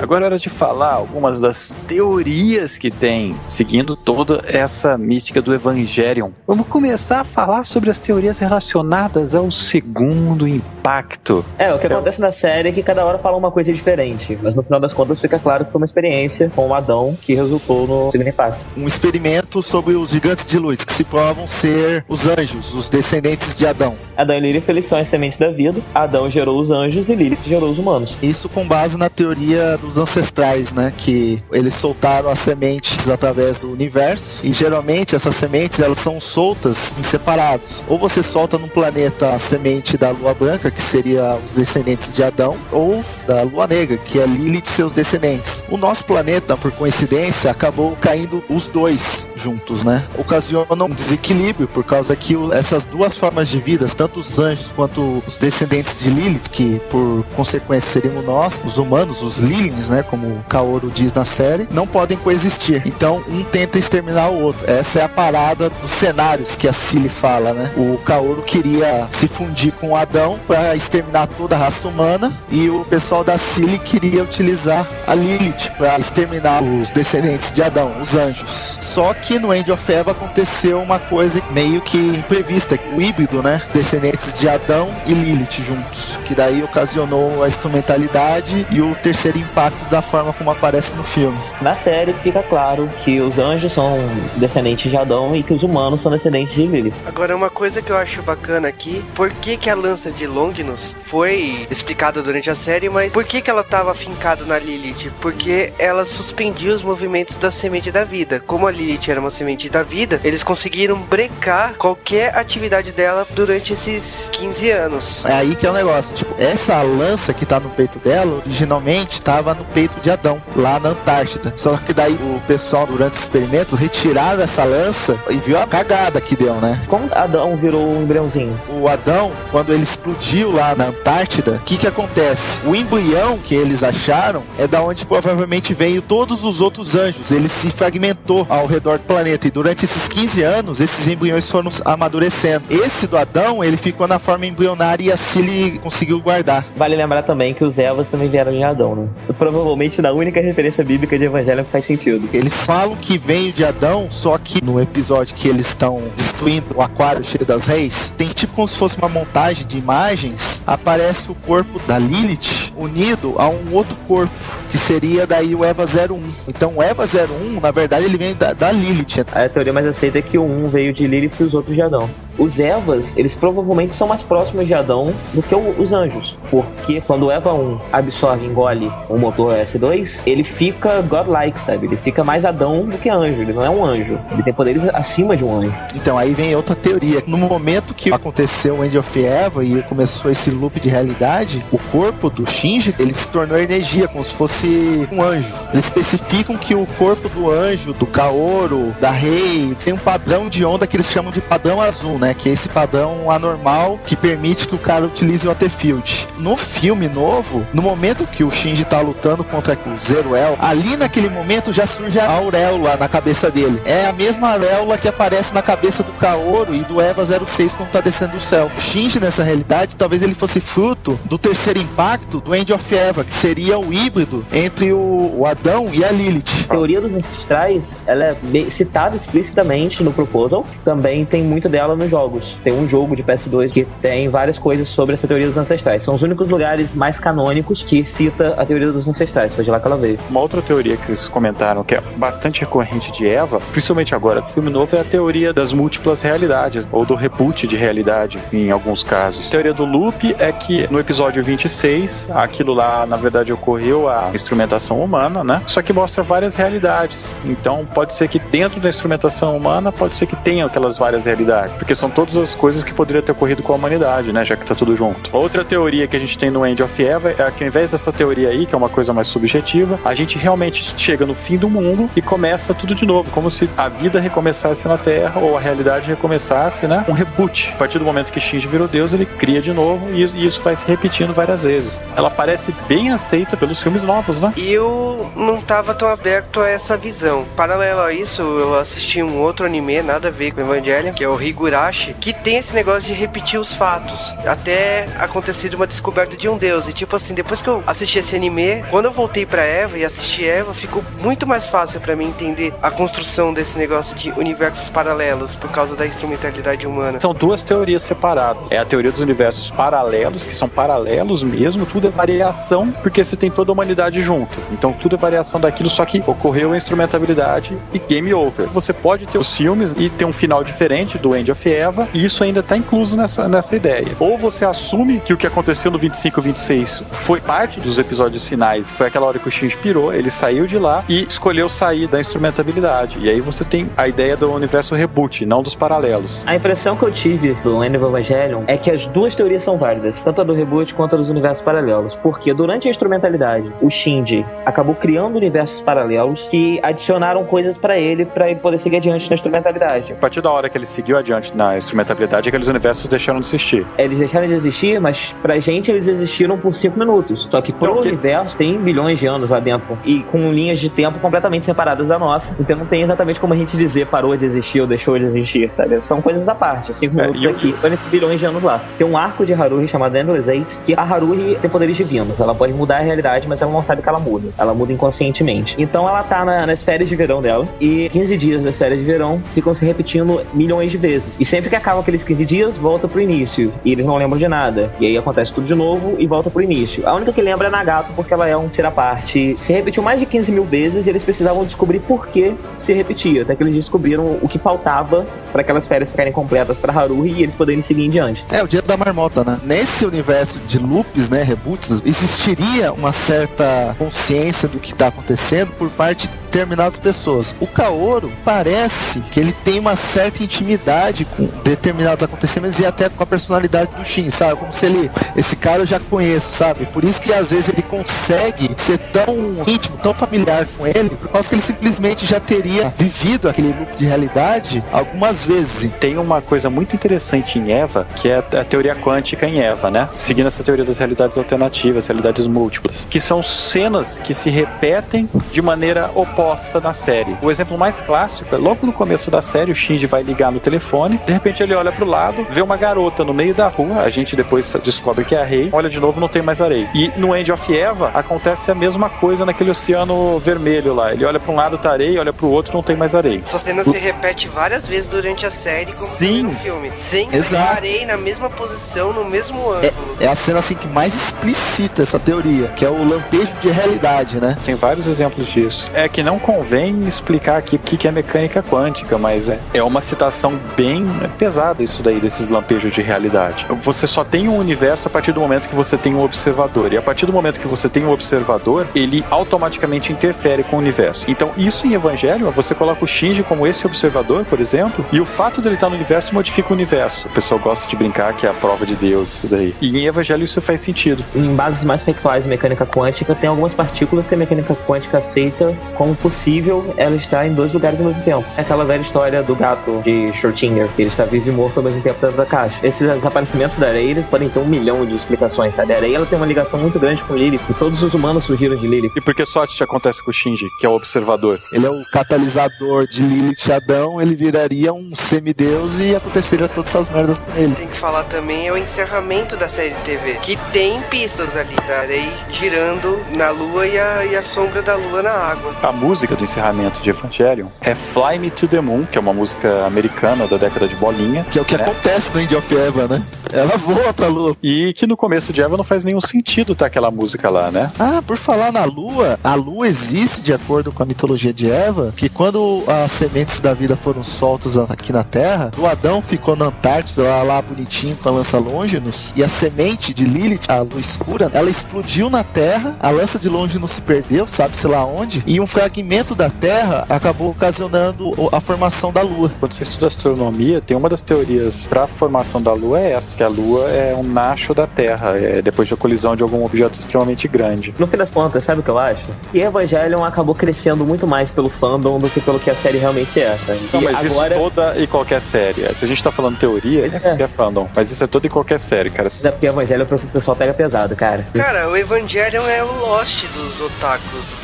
[SPEAKER 2] Agora é hora de falar algumas das teorias que tem, seguindo toda essa mística do Evangelion. Vamos começar a falar sobre as teorias relacionadas ao segundo impacto.
[SPEAKER 4] É, o que acontece na série é que cada hora fala uma coisa diferente, mas no final das contas fica claro que foi uma experiência com o Adão que resultou no segundo impacto.
[SPEAKER 3] Um experimento sobre os gigantes de luz, que se provam ser os anjos, os descendentes de Adão.
[SPEAKER 4] Adão e Lilith eles são as sementes da vida. Adão gerou os anjos e Lilith gerou os humanos.
[SPEAKER 3] Isso com base na teoria dos ancestrais, né? Que eles soltaram as sementes através do universo e geralmente essas sementes elas são soltas em separados. Ou você solta num planeta a semente da Lua Branca, que seria os descendentes de Adão, ou da Lua Negra, que é Lilith e seus descendentes. O nosso planeta, por coincidência, acabou caindo os dois juntos, né? Ocasiona um desequilíbrio por causa que essas duas formas de vida, tanto os anjos quanto os descendentes de Lilith, que por consequência seríamos nós, os humanos, os Lilians, né? Como o Kaoru diz na série, não podem coexistir. Então um tenta exterminar o outro. Essa é a parada dos cenários que a Cilly fala, né? O Kaoru queria se fundir com Adão para exterminar toda a raça humana e o pessoal da Cilly queria utilizar a Lilith para exterminar os descendentes de Adão, os anjos. Só que no End of Eva aconteceu uma coisa meio que imprevista, o híbrido, né? Descendentes de Adão e Lilith juntos, que daí ocasionou a instrumentalidade e o terceiro impacto da forma como aparece no filme.
[SPEAKER 4] Na série fica claro que os anjos são descendentes de Adão e que os humanos são descendentes de Lilith.
[SPEAKER 1] Agora, uma coisa que eu acho bacana aqui, por que, que a lança de Longinus foi explicada durante a série, mas por que, que ela estava afincada na Lilith? Porque ela suspendia os movimentos da semente da vida. Como a Lilith era uma semente da vida, eles conseguiram brecar qualquer atividade dela durante esses 15 anos.
[SPEAKER 3] É aí que é o negócio, tipo, essa lança que tá no peito dela, originalmente estava no peito de Adão, lá na Antártida. Só que daí o pessoal, durante os experimentos, retiraram essa lança e viu a cagada que deu, né?
[SPEAKER 4] Como Adão virou um embriãozinho?
[SPEAKER 3] O Adão, quando ele explodiu lá na Antártida, o que que acontece? O embrião que eles acharam é da onde provavelmente veio todos os outros anjos. Ele se fragmentou ao redor do planeta e durante esses 15 anos, esses embriões foram amadurecendo. Esse do Adão, ele ficou na forma embrionária e assim ele conseguiu guardar.
[SPEAKER 4] Vale lembrar também que os Evas também vieram de Adão, né? Provavelmente da única referência bíblica de Evangelho que faz sentido.
[SPEAKER 3] Eles falam que veio de Adão, só que no episódio que eles estão destruindo o aquário cheio das reis, tem tipo como se fosse uma montagem de imagens, aparece o corpo da Lilith unido a um outro corpo, que seria daí o Eva 01. Então o Eva 01, na verdade, ele vem da, da Lilith.
[SPEAKER 4] A teoria mais aceita é que o um veio de Lilith e os outros de Adão. Os Evas, eles provavelmente são mais próximos de Adão do que o- os anjos. Porque quando o Eva 1 absorve engole o motor S2, ele fica godlike, sabe? Ele fica mais Adão do que anjo. Ele não é um anjo. Ele tem poderes acima de um anjo.
[SPEAKER 3] Então aí vem outra teoria. No momento que aconteceu o End of Eva e começou esse loop de realidade, o corpo do Shinji ele se tornou energia, como se fosse um anjo. Eles especificam que o corpo do anjo, do Kaoru, da Rei, tem um padrão de onda que eles chamam de padrão azul, né? Né? Que é esse padrão anormal que permite que o cara utilize o Waterfield. No filme novo, no momento que o Shinji tá lutando contra o Zero El, ali naquele momento já surge a auréola na cabeça dele. É a mesma auréola que aparece na cabeça do Kaoru e do Eva 06 quando tá descendo do céu. O Shinji, nessa realidade, talvez ele fosse fruto do terceiro impacto do End of Eva, que seria o híbrido entre o, o Adão e a Lilith.
[SPEAKER 4] A teoria dos ancestrais, ela é citada explicitamente no Proposal. Também tem muito dela nos jogos. Tem um jogo de PS2 que tem várias coisas sobre essa teoria dos ancestrais. São os únicos lugares mais canônicos que cita a teoria dos ancestrais. Foi de lá que ela veio.
[SPEAKER 2] Uma outra teoria que eles comentaram que é bastante recorrente de Eva, principalmente agora no filme novo, é a teoria das múltiplas realidades, ou do reboot de realidade, em alguns casos. A teoria do loop é que no episódio 26, aquilo lá, na verdade, ocorreu a instrumentação humana, né? Só que mostra várias realidades. Então, pode ser que dentro da instrumentação humana, pode ser que tenha aquelas várias realidades, porque são todas as coisas que poderiam ter ocorrido com a humanidade, né? Já que tá tudo junto. Outra teoria que a gente tem no End of Eva é que ao invés dessa teoria aí, que é uma coisa mais subjetiva, a gente realmente chega no fim do mundo e começa tudo de novo, como se a vida recomeçasse na Terra ou a realidade recomeçasse, né? Um reboot. A partir do momento que Shinji virou Deus, ele cria de novo e isso vai se repetindo várias vezes. Ela parece bem aceita pelos filmes novos, né?
[SPEAKER 1] Eu não tava tão aberto a essa visão. Paralelo a isso, eu assisti um outro anime, nada a ver com Evangelion, que é o Higurashi, que tem esse negócio de repetir os fatos, até acontecer uma descoberta de um deus. E tipo assim, depois que eu assisti esse anime, quando eu voltei para Eva e assisti Eva, ficou muito mais fácil para mim entender a construção desse negócio de universos paralelos por causa da instrumentalidade humana.
[SPEAKER 2] São duas teorias separadas. É a teoria dos universos paralelos, que são paralelos mesmo, tudo é variação, porque você tem toda a humanidade junto. Então tudo é variação daquilo, só que ocorreu a instrumentabilidade e game over. Você pode ter os filmes e ter um final diferente do End of E isso ainda está incluso nessa, nessa ideia. Ou você assume que o que aconteceu no 25 e 26 foi parte dos episódios finais, foi aquela hora que o Shinji pirou, ele saiu de lá e escolheu sair da instrumentabilidade. E aí você tem a ideia do universo reboot, não dos paralelos.
[SPEAKER 4] A impressão que eu tive do End of Evangelion é que as duas teorias são válidas, tanto a do reboot quanto a dos universos paralelos. Porque durante a instrumentalidade, o Shinji acabou criando universos paralelos que adicionaram coisas para ele para ele poder seguir adiante na instrumentalidade.
[SPEAKER 2] A partir da hora que ele seguiu adiante na instrumentabilidade, aqueles universos deixaram de existir.
[SPEAKER 4] Eles deixaram de existir, mas pra gente eles existiram por 5 minutos. Só que pro
[SPEAKER 2] Não, que-
[SPEAKER 4] universo tem bilhões de anos lá dentro. E com linhas de tempo completamente separadas da nossa. Então não tem exatamente como a gente dizer parou de existir ou deixou de existir, sabe? São coisas à parte. 5
[SPEAKER 2] É,
[SPEAKER 4] minutos
[SPEAKER 2] e o-
[SPEAKER 4] aqui, esses bilhões de anos lá. Tem um arco de Haruhi chamado Endless Eight, que a Haruhi tem poderes divinos. Ela pode mudar a realidade, mas ela não sabe que ela muda. Ela muda inconscientemente. Então ela tá na- nas férias de verão dela. E 15 dias das férias de verão ficam se repetindo milhões de vezes. E sempre que acabam aqueles 15 dias, volta pro início. E eles não lembram de nada. E aí acontece tudo de novo e volta pro início. A única que lembra é Nagato, porque ela é um ser à parte. Se repetiu mais de 15 mil vezes e eles precisavam descobrir por que se repetia. Até que eles descobriram o que faltava para aquelas férias ficarem completas para Haruhi e eles poderem seguir em diante.
[SPEAKER 3] É, o dia da marmota, né? Nesse universo de loops, né, reboots, existiria uma certa consciência do que tá acontecendo por parte determinadas pessoas. O Kaoru parece que ele tem uma certa intimidade com determinados acontecimentos e até com a personalidade do Shin, sabe? Como se ele, esse cara eu já conheço, sabe? Por isso que às vezes ele consegue ser tão íntimo, tão familiar com ele, por causa que ele simplesmente já teria vivido aquele loop de realidade algumas vezes.
[SPEAKER 2] Tem uma coisa muito interessante em Eva, que é a teoria quântica em Eva, né? Seguindo essa teoria das realidades alternativas, realidades múltiplas, que são cenas que se repetem de maneira oposta na série. O exemplo mais clássico é logo no começo da série, o Shinji vai ligar no telefone, de repente ele olha pro lado, vê uma garota no meio da rua, a gente depois descobre que é a Rei, olha de novo, não tem mais areia. E no End of Eva acontece a mesma coisa naquele oceano vermelho lá. Ele olha pra um lado, tá areia, olha pro outro, não tem mais areia.
[SPEAKER 1] Essa cena se repete várias vezes durante a série, como
[SPEAKER 2] Sim.
[SPEAKER 1] no filme. Sempre
[SPEAKER 3] Exato.
[SPEAKER 1] parei na mesma posição, no mesmo ângulo.
[SPEAKER 3] É a cena assim que mais explicita essa teoria, que é o lampejo de realidade, né?
[SPEAKER 2] Tem vários exemplos disso. É que não convém explicar aqui o que é mecânica quântica, mas é, é uma citação bem pesada isso daí, desses lampejos de realidade. Você só tem um universo a partir do momento que você tem um observador. E a partir do momento que você tem um observador, ele automaticamente interfere com o universo. Então, isso em Evangelho, você coloca o Shinji como esse observador, por exemplo, e o fato dele estar no universo modifica o universo. O pessoal gosta de brincar que é a prova de Deus, isso daí. E em Evangelho isso faz sentido.
[SPEAKER 4] Em bases mais factuais de mecânica quântica, tem algumas partículas que a mecânica quântica aceita como possível ela estar em dois lugares ao mesmo tempo. É aquela velha história do gato de Schrödinger, que ele está vivo e morto ao mesmo tempo dentro da caixa. Esses desaparecimentos da areia, eles podem ter um milhão de explicações, sabe? A areia ela tem uma ligação muito grande com Lilith, e todos os humanos surgiram de Lilith.
[SPEAKER 2] E por que sorte acontece com o Shinji, que é o observador?
[SPEAKER 3] Ele é o catalisador de Lilith e Adão, ele viraria um semideus e aconteceria todas essas merdas com ele.
[SPEAKER 1] Tem que falar também é o encerramento da série de TV, que tem pistas ali da areia girando na lua e a, e a sombra da lua na água.
[SPEAKER 2] A música do encerramento de Evangelion é Fly Me to the Moon, que é uma música americana da década de bolinha.
[SPEAKER 3] Que é o que
[SPEAKER 2] né?
[SPEAKER 3] acontece no End of Eva, né? Ela voa pra lua.
[SPEAKER 2] E que no começo de Eva não faz nenhum sentido tá aquela música lá, né?
[SPEAKER 3] Ah, por falar na lua, a lua existe de acordo com a mitologia de Eva, que quando as sementes da vida foram soltas aqui na Terra, o Adão ficou na Antártida, lá, lá bonitinho com a lança Longinus, e a semente de Lilith, a lua escura, ela explodiu na Terra, a lança de Longinus se perdeu, sabe-se lá onde, e um fragmento da Terra acabou ocasionando a formação da lua.
[SPEAKER 2] Quando você estuda astronomia, tem uma das teorias para a formação da Lua é essa, que a Lua é um nacho da Terra, é depois da colisão de algum objeto extremamente grande.
[SPEAKER 4] No fim das contas, sabe o que eu acho? Que Evangelion acabou crescendo muito mais pelo fandom do que pelo que a série realmente é, sabe?
[SPEAKER 2] Não,
[SPEAKER 4] E
[SPEAKER 2] mas
[SPEAKER 4] agora...
[SPEAKER 2] isso toda e qualquer série. Se a gente tá falando teoria, é qualquer fandom. Mas isso é toda e qualquer série, cara.
[SPEAKER 4] É porque Evangelho o pessoal pega pesado, cara.
[SPEAKER 1] Cara, o Evangelion é o Lost dos otakus.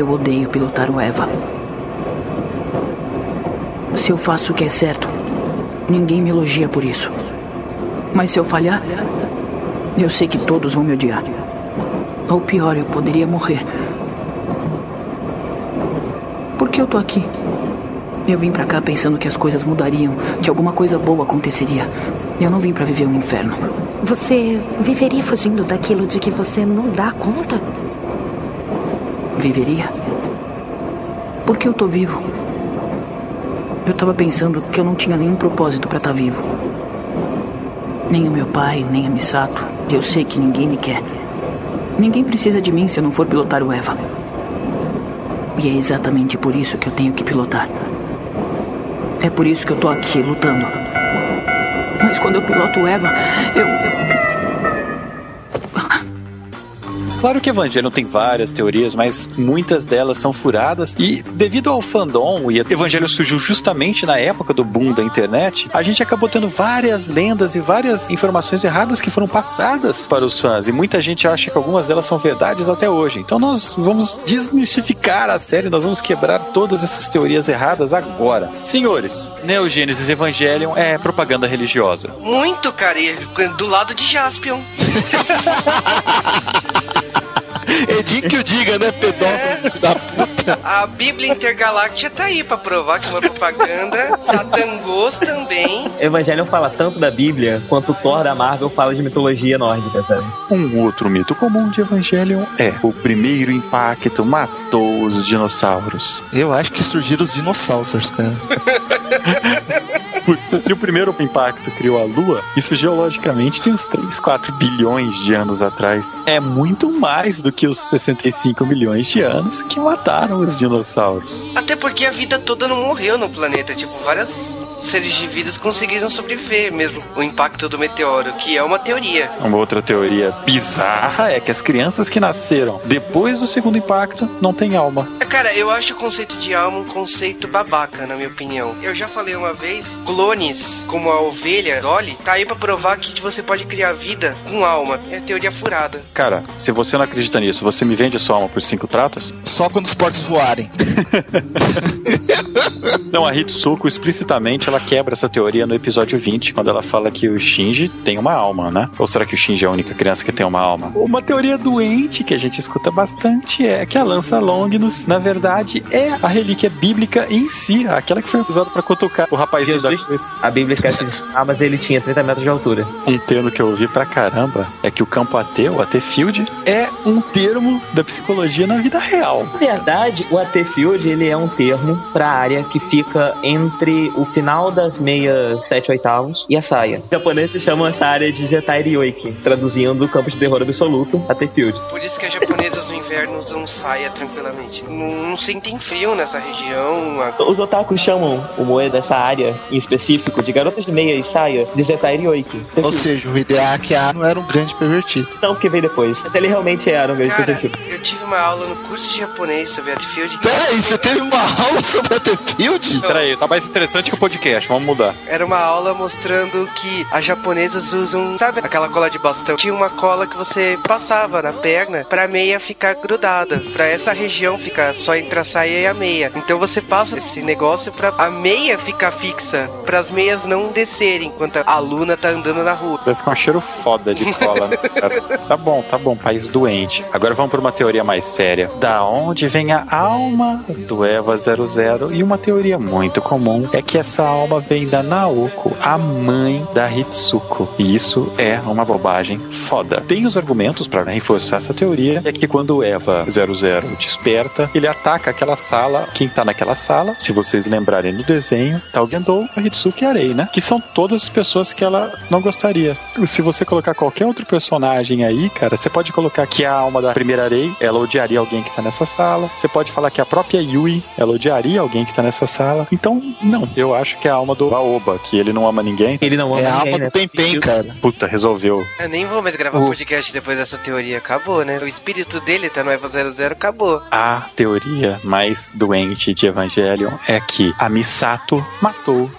[SPEAKER 6] Eu odeio pilotar o Eva. Se eu faço o que é certo, ninguém me elogia por isso. Mas se eu falhar, eu sei que todos vão me odiar. Ou pior, eu poderia morrer. Por que eu tô aqui? Eu vim pra cá pensando que as coisas mudariam, que alguma coisa boa aconteceria. Eu não vim pra viver um inferno.
[SPEAKER 10] Você viveria fugindo daquilo de que você não dá conta?
[SPEAKER 6] Viveria? Porque eu tô vivo. Eu tava pensando que eu não tinha nenhum propósito pra estar vivo. Nem o meu pai, nem a Misato. Eu sei que ninguém me quer. Ninguém precisa de mim se eu não for pilotar o Eva. E é exatamente por isso que eu tenho que pilotar. É por isso que eu tô aqui lutando. Mas quando eu piloto o Eva, eu.
[SPEAKER 2] Claro que Evangelion tem várias teorias, mas muitas delas são furadas e devido ao fandom e Evangelho surgiu justamente na época do boom da internet, a gente acabou tendo várias lendas e várias informações erradas que foram passadas para os fãs e muita gente acha que algumas delas são verdades até hoje. Então nós vamos desmistificar a série, nós vamos quebrar todas essas teorias erradas agora. Senhores, Neo Genesis Evangelion é propaganda religiosa.
[SPEAKER 1] Muito, cara, e do lado de Jaspion.
[SPEAKER 3] Edinho que o diga, né, pedófilo da puta.
[SPEAKER 1] A Bíblia Intergaláctica tá aí pra provar que é uma propaganda. Satangos também.
[SPEAKER 4] Evangelion fala tanto da Bíblia quanto o Thor da Marvel fala de mitologia nórdica, sabe?
[SPEAKER 2] Um outro mito comum de Evangelion é o primeiro impacto matou os dinossauros.
[SPEAKER 3] Eu acho que surgiram os dinossauros, cara.
[SPEAKER 2] Se o primeiro impacto criou a Lua, isso geologicamente tem uns 3, 4 bilhões de anos atrás. É muito mais do que os 65 milhões de anos que mataram os dinossauros.
[SPEAKER 1] Até porque a vida toda não morreu no planeta. Tipo, vários seres de vida conseguiram sobreviver mesmo o impacto do meteoro, que é uma teoria.
[SPEAKER 2] Uma outra teoria bizarra é que as crianças que nasceram depois do segundo impacto não têm alma.
[SPEAKER 1] Cara, eu acho o conceito de alma um conceito babaca, na minha opinião. Eu já falei uma vez, clones, como a ovelha Dolly, tá aí pra provar que você pode criar vida com alma. É teoria furada.
[SPEAKER 2] Cara, se você não acredita nisso, você me vende a sua alma por cinco pratas?
[SPEAKER 3] Só quando os portos voarem.
[SPEAKER 2] Não, a Hitsuko explicitamente ela quebra essa teoria no episódio 20, quando ela fala que o Shinji tem uma alma, né? Ou será que o Shinji é a única criança que tem uma alma? Uma teoria doente que a gente escuta bastante é que a lança Longinus, na verdade, é a relíquia bíblica em si, aquela que foi usada para cutucar o rapazinho da cruz.
[SPEAKER 4] A Bíblia esquece de ah, mas ele tinha 30 metros de altura.
[SPEAKER 2] Um termo que eu ouvi pra caramba é que o campo ateu, AT Field, é um termo da psicologia na vida real.
[SPEAKER 4] Na verdade, o AT Field ele é um termo para a área que fica entre o final das meias 7 oitavos e a saia. Os japoneses chamam essa área de Zetai Ryoiki, traduzindo campo de terror absoluto até Field.
[SPEAKER 1] Por isso que as japonesas no inverno usam saia tranquilamente. Não, não sentem frio nessa região. a-
[SPEAKER 4] Os otakus chamam o moe dessa área, em específico, de garotas de meia e saia, de Zetai Ryoiki.
[SPEAKER 3] Ou seja, o Hideaki Anno era um grande pervertido.
[SPEAKER 4] Não, porque veio depois. Mas ele realmente era um grande
[SPEAKER 1] Cara,
[SPEAKER 4] pervertido.
[SPEAKER 1] eu tive uma aula no curso de japonês sobre Battlefield.
[SPEAKER 3] Peraí, você teve uma aula sobre Battlefield?
[SPEAKER 2] Peraí, tá mais interessante que o podcast, vamos mudar.
[SPEAKER 1] Era uma aula mostrando que as japonesas usam, sabe, aquela cola de bastão. Tinha uma cola que você passava na perna pra meia ficar grudada, Pra essa região ficar só entre a saia e a meia. Então você passa esse negócio pra a meia ficar fixa, para as meias não descerem enquanto a aluna tá andando na rua.
[SPEAKER 2] Vai ficar um cheiro foda de cola, né, cara? Tá bom, tá bom, país doente. Agora vamos pra uma teoria mais séria. Da onde vem a alma do Eva 00? E uma teoria muito comum é que essa alma vem da Naoko, a mãe da Hitsuko. E isso é uma bobagem foda. Tem os argumentos pra reforçar essa teoria, é que quando Eva 00 desperta, ele ataca aquela sala. Quem tá naquela sala, se vocês lembrarem no desenho, tá o Gendo, a Hitsuko e a Rei, né? Que são todas as pessoas que ela não gostaria. Se você colocar qualquer outro personagem aí, cara, você pode colocar que a alma da primeira Rei, ela odiaria alguém que tá nessa sala. Você pode falar que a própria Yui, ela odiaria alguém que tá nessa sala. Então, não, eu acho que é a alma do Aoba, que ele não ama ninguém.
[SPEAKER 4] Ele não ama
[SPEAKER 3] É a
[SPEAKER 4] ninguém,
[SPEAKER 3] alma
[SPEAKER 4] né?
[SPEAKER 3] do Pem-Pem, cara.
[SPEAKER 2] Puta, resolveu.
[SPEAKER 1] Eu nem vou mais gravar podcast depois dessa teoria. Acabou, né? O espírito dele tá no Eva 00, acabou.
[SPEAKER 2] A teoria mais doente de Evangelion é que a Misato matou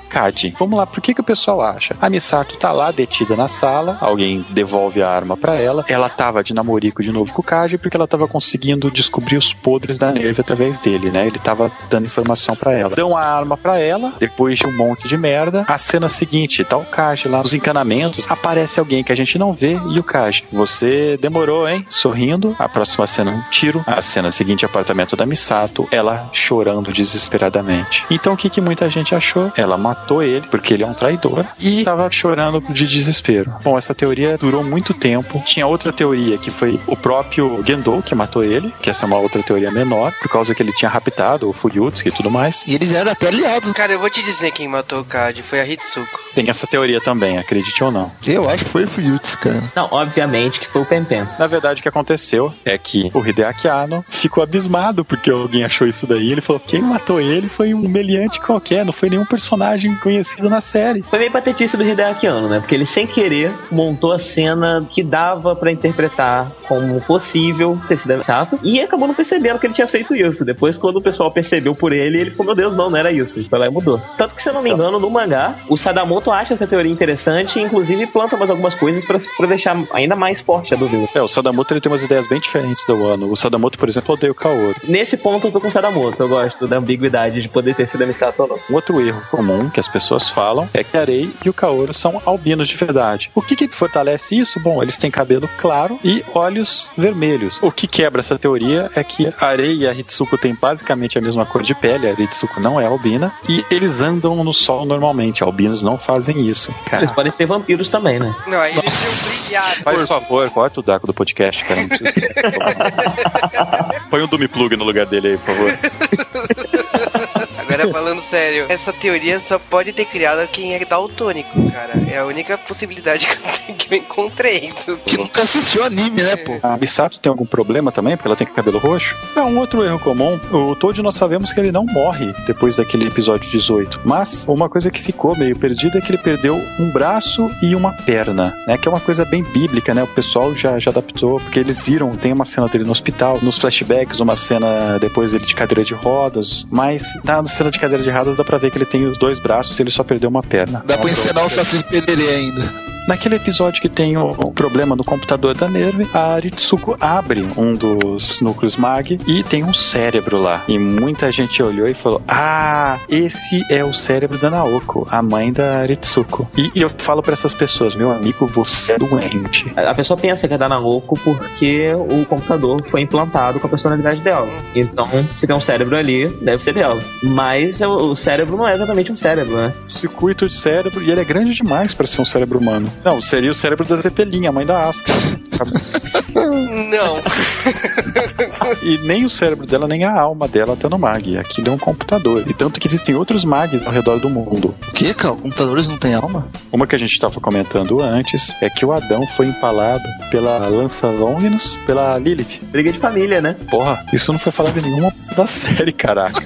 [SPEAKER 2] Vamos lá, por que, que o pessoal acha? A Misato tá lá detida na sala, alguém devolve a arma pra ela. Ela tava de namorico de novo com o Kaji porque ela tava conseguindo descobrir os podres da Nerve através dele, né? Ele tava dando informação pra ela. Dão a arma pra ela, depois de um monte de merda. A cena seguinte, tá o Kaji lá nos encanamentos, aparece alguém que a gente não vê e o Kaji. Você demorou, hein? Sorrindo. A próxima cena, um tiro. A cena seguinte, apartamento da Misato, ela chorando desesperadamente. Então o que, que muita gente achou? Ela matou ele, porque ele é um traidor, e tava chorando de desespero. Bom, essa teoria durou muito tempo. Tinha outra teoria que foi o próprio Gendo que matou ele, que essa é uma outra teoria menor, por causa que ele tinha raptado o Fuyutsuki e tudo mais.
[SPEAKER 3] E eles eram até aliados.
[SPEAKER 1] Cara, eu vou te dizer quem matou o Kaji. Foi a Hitsuko.
[SPEAKER 2] Tem essa teoria também, acredite ou não.
[SPEAKER 3] Eu acho que foi o Fuyutsu, cara.
[SPEAKER 4] Não, obviamente que foi o Pempen.
[SPEAKER 2] Na verdade, o que aconteceu é que o Hideaki Anno ficou abismado porque alguém achou isso daí. Ele falou: quem matou ele foi um meliante qualquer, não foi nenhum personagem conhecido na série.
[SPEAKER 4] Foi meio patetice do Hideaki Anno, né? Porque ele, sem querer, montou a cena que dava pra interpretar como possível ter sido Misato e acabou não percebendo que ele tinha feito isso. Depois, quando o pessoal percebeu por ele, ele falou, meu Deus, não, não era isso. Ele foi lá e mudou. Tanto que, se eu não me engano, no mangá, o Sadamoto acha essa teoria interessante e, inclusive, planta mais algumas coisas pra, pra deixar ainda mais forte a dúvida.
[SPEAKER 2] É, o Sadamoto ele tem umas ideias bem diferentes do Ano. O Sadamoto, por exemplo, odeia o Kaoru.
[SPEAKER 4] Nesse ponto, eu tô com o Sadamoto. Eu gosto da ambiguidade de poder ter sido a Misato ou não.
[SPEAKER 2] Um outro erro comum que as pessoas falam é que a Arei e o Kaoru são albinos de verdade. O que, que fortalece isso? Bom, eles têm cabelo claro e olhos vermelhos. O que quebra essa teoria é que a Arei e a Hitsuko têm basicamente a mesma cor de pele, a Hitsuko não é albina, e eles andam no sol normalmente. Albinos não fazem isso. Cara,
[SPEAKER 4] Eles podem ser vampiros também, né?
[SPEAKER 1] Não, aí eles iam brilhar.
[SPEAKER 2] faz favor, corta o Daco do podcast, cara. Não precisa. Põe um Doom Plug no lugar dele aí, por favor.
[SPEAKER 1] Agora falando sério, essa teoria só pode ter criado quem é daltônico, cara. É a única possibilidade que eu, tenho- que eu encontrei.
[SPEAKER 3] Que nunca assistiu anime, né, pô?
[SPEAKER 2] A Misato tem algum problema também, porque ela tem cabelo roxo? É um outro erro comum. O Toad nós sabemos que ele não morre depois daquele episódio 18. Mas uma coisa que ficou meio perdida é que ele perdeu um braço e uma perna, né? Que é uma coisa bem bíblica, né? O pessoal já, já adaptou, porque eles viram, tem uma cena dele no hospital, nos flashbacks, uma cena depois dele de cadeira de rodas, mas na cena de cadeira de rodas dá pra ver que ele tem os dois braços e ele só perdeu uma perna.
[SPEAKER 3] Dá pra ensinar o Saci Pererê ainda.
[SPEAKER 2] Naquele episódio que tem o, o problema no computador da Nerve, a Aritsuko abre um dos núcleos MAG e tem um cérebro lá. E muita gente olhou e falou: Ah, esse é o cérebro da Naoko, a mãe da Aritsuko. E, e eu falo pra essas pessoas: Meu amigo, você é doente.
[SPEAKER 4] A pessoa pensa que é da Naoko porque o computador foi implantado com a personalidade dela. Então, se tem um cérebro ali, deve ser dela. Mas o o cérebro não é exatamente um cérebro, né?
[SPEAKER 2] Circuito de cérebro, e ele é grande demais pra ser um cérebro humano. Não, seria o cérebro da Zeppelin, a mãe da Asuka.
[SPEAKER 1] Não.
[SPEAKER 2] e nem o cérebro dela, nem a alma dela tá no mag. Aquilo é um computador. E tanto que existem outros mags ao redor do mundo.
[SPEAKER 3] O que, cara? Computadores não têm alma?
[SPEAKER 2] Uma que a gente estava comentando antes é que o Adão foi empalado pela Lança Longinus, pela Lilith.
[SPEAKER 4] Briga de família, né?
[SPEAKER 2] Porra, isso não foi falado em nenhuma da série, caraca.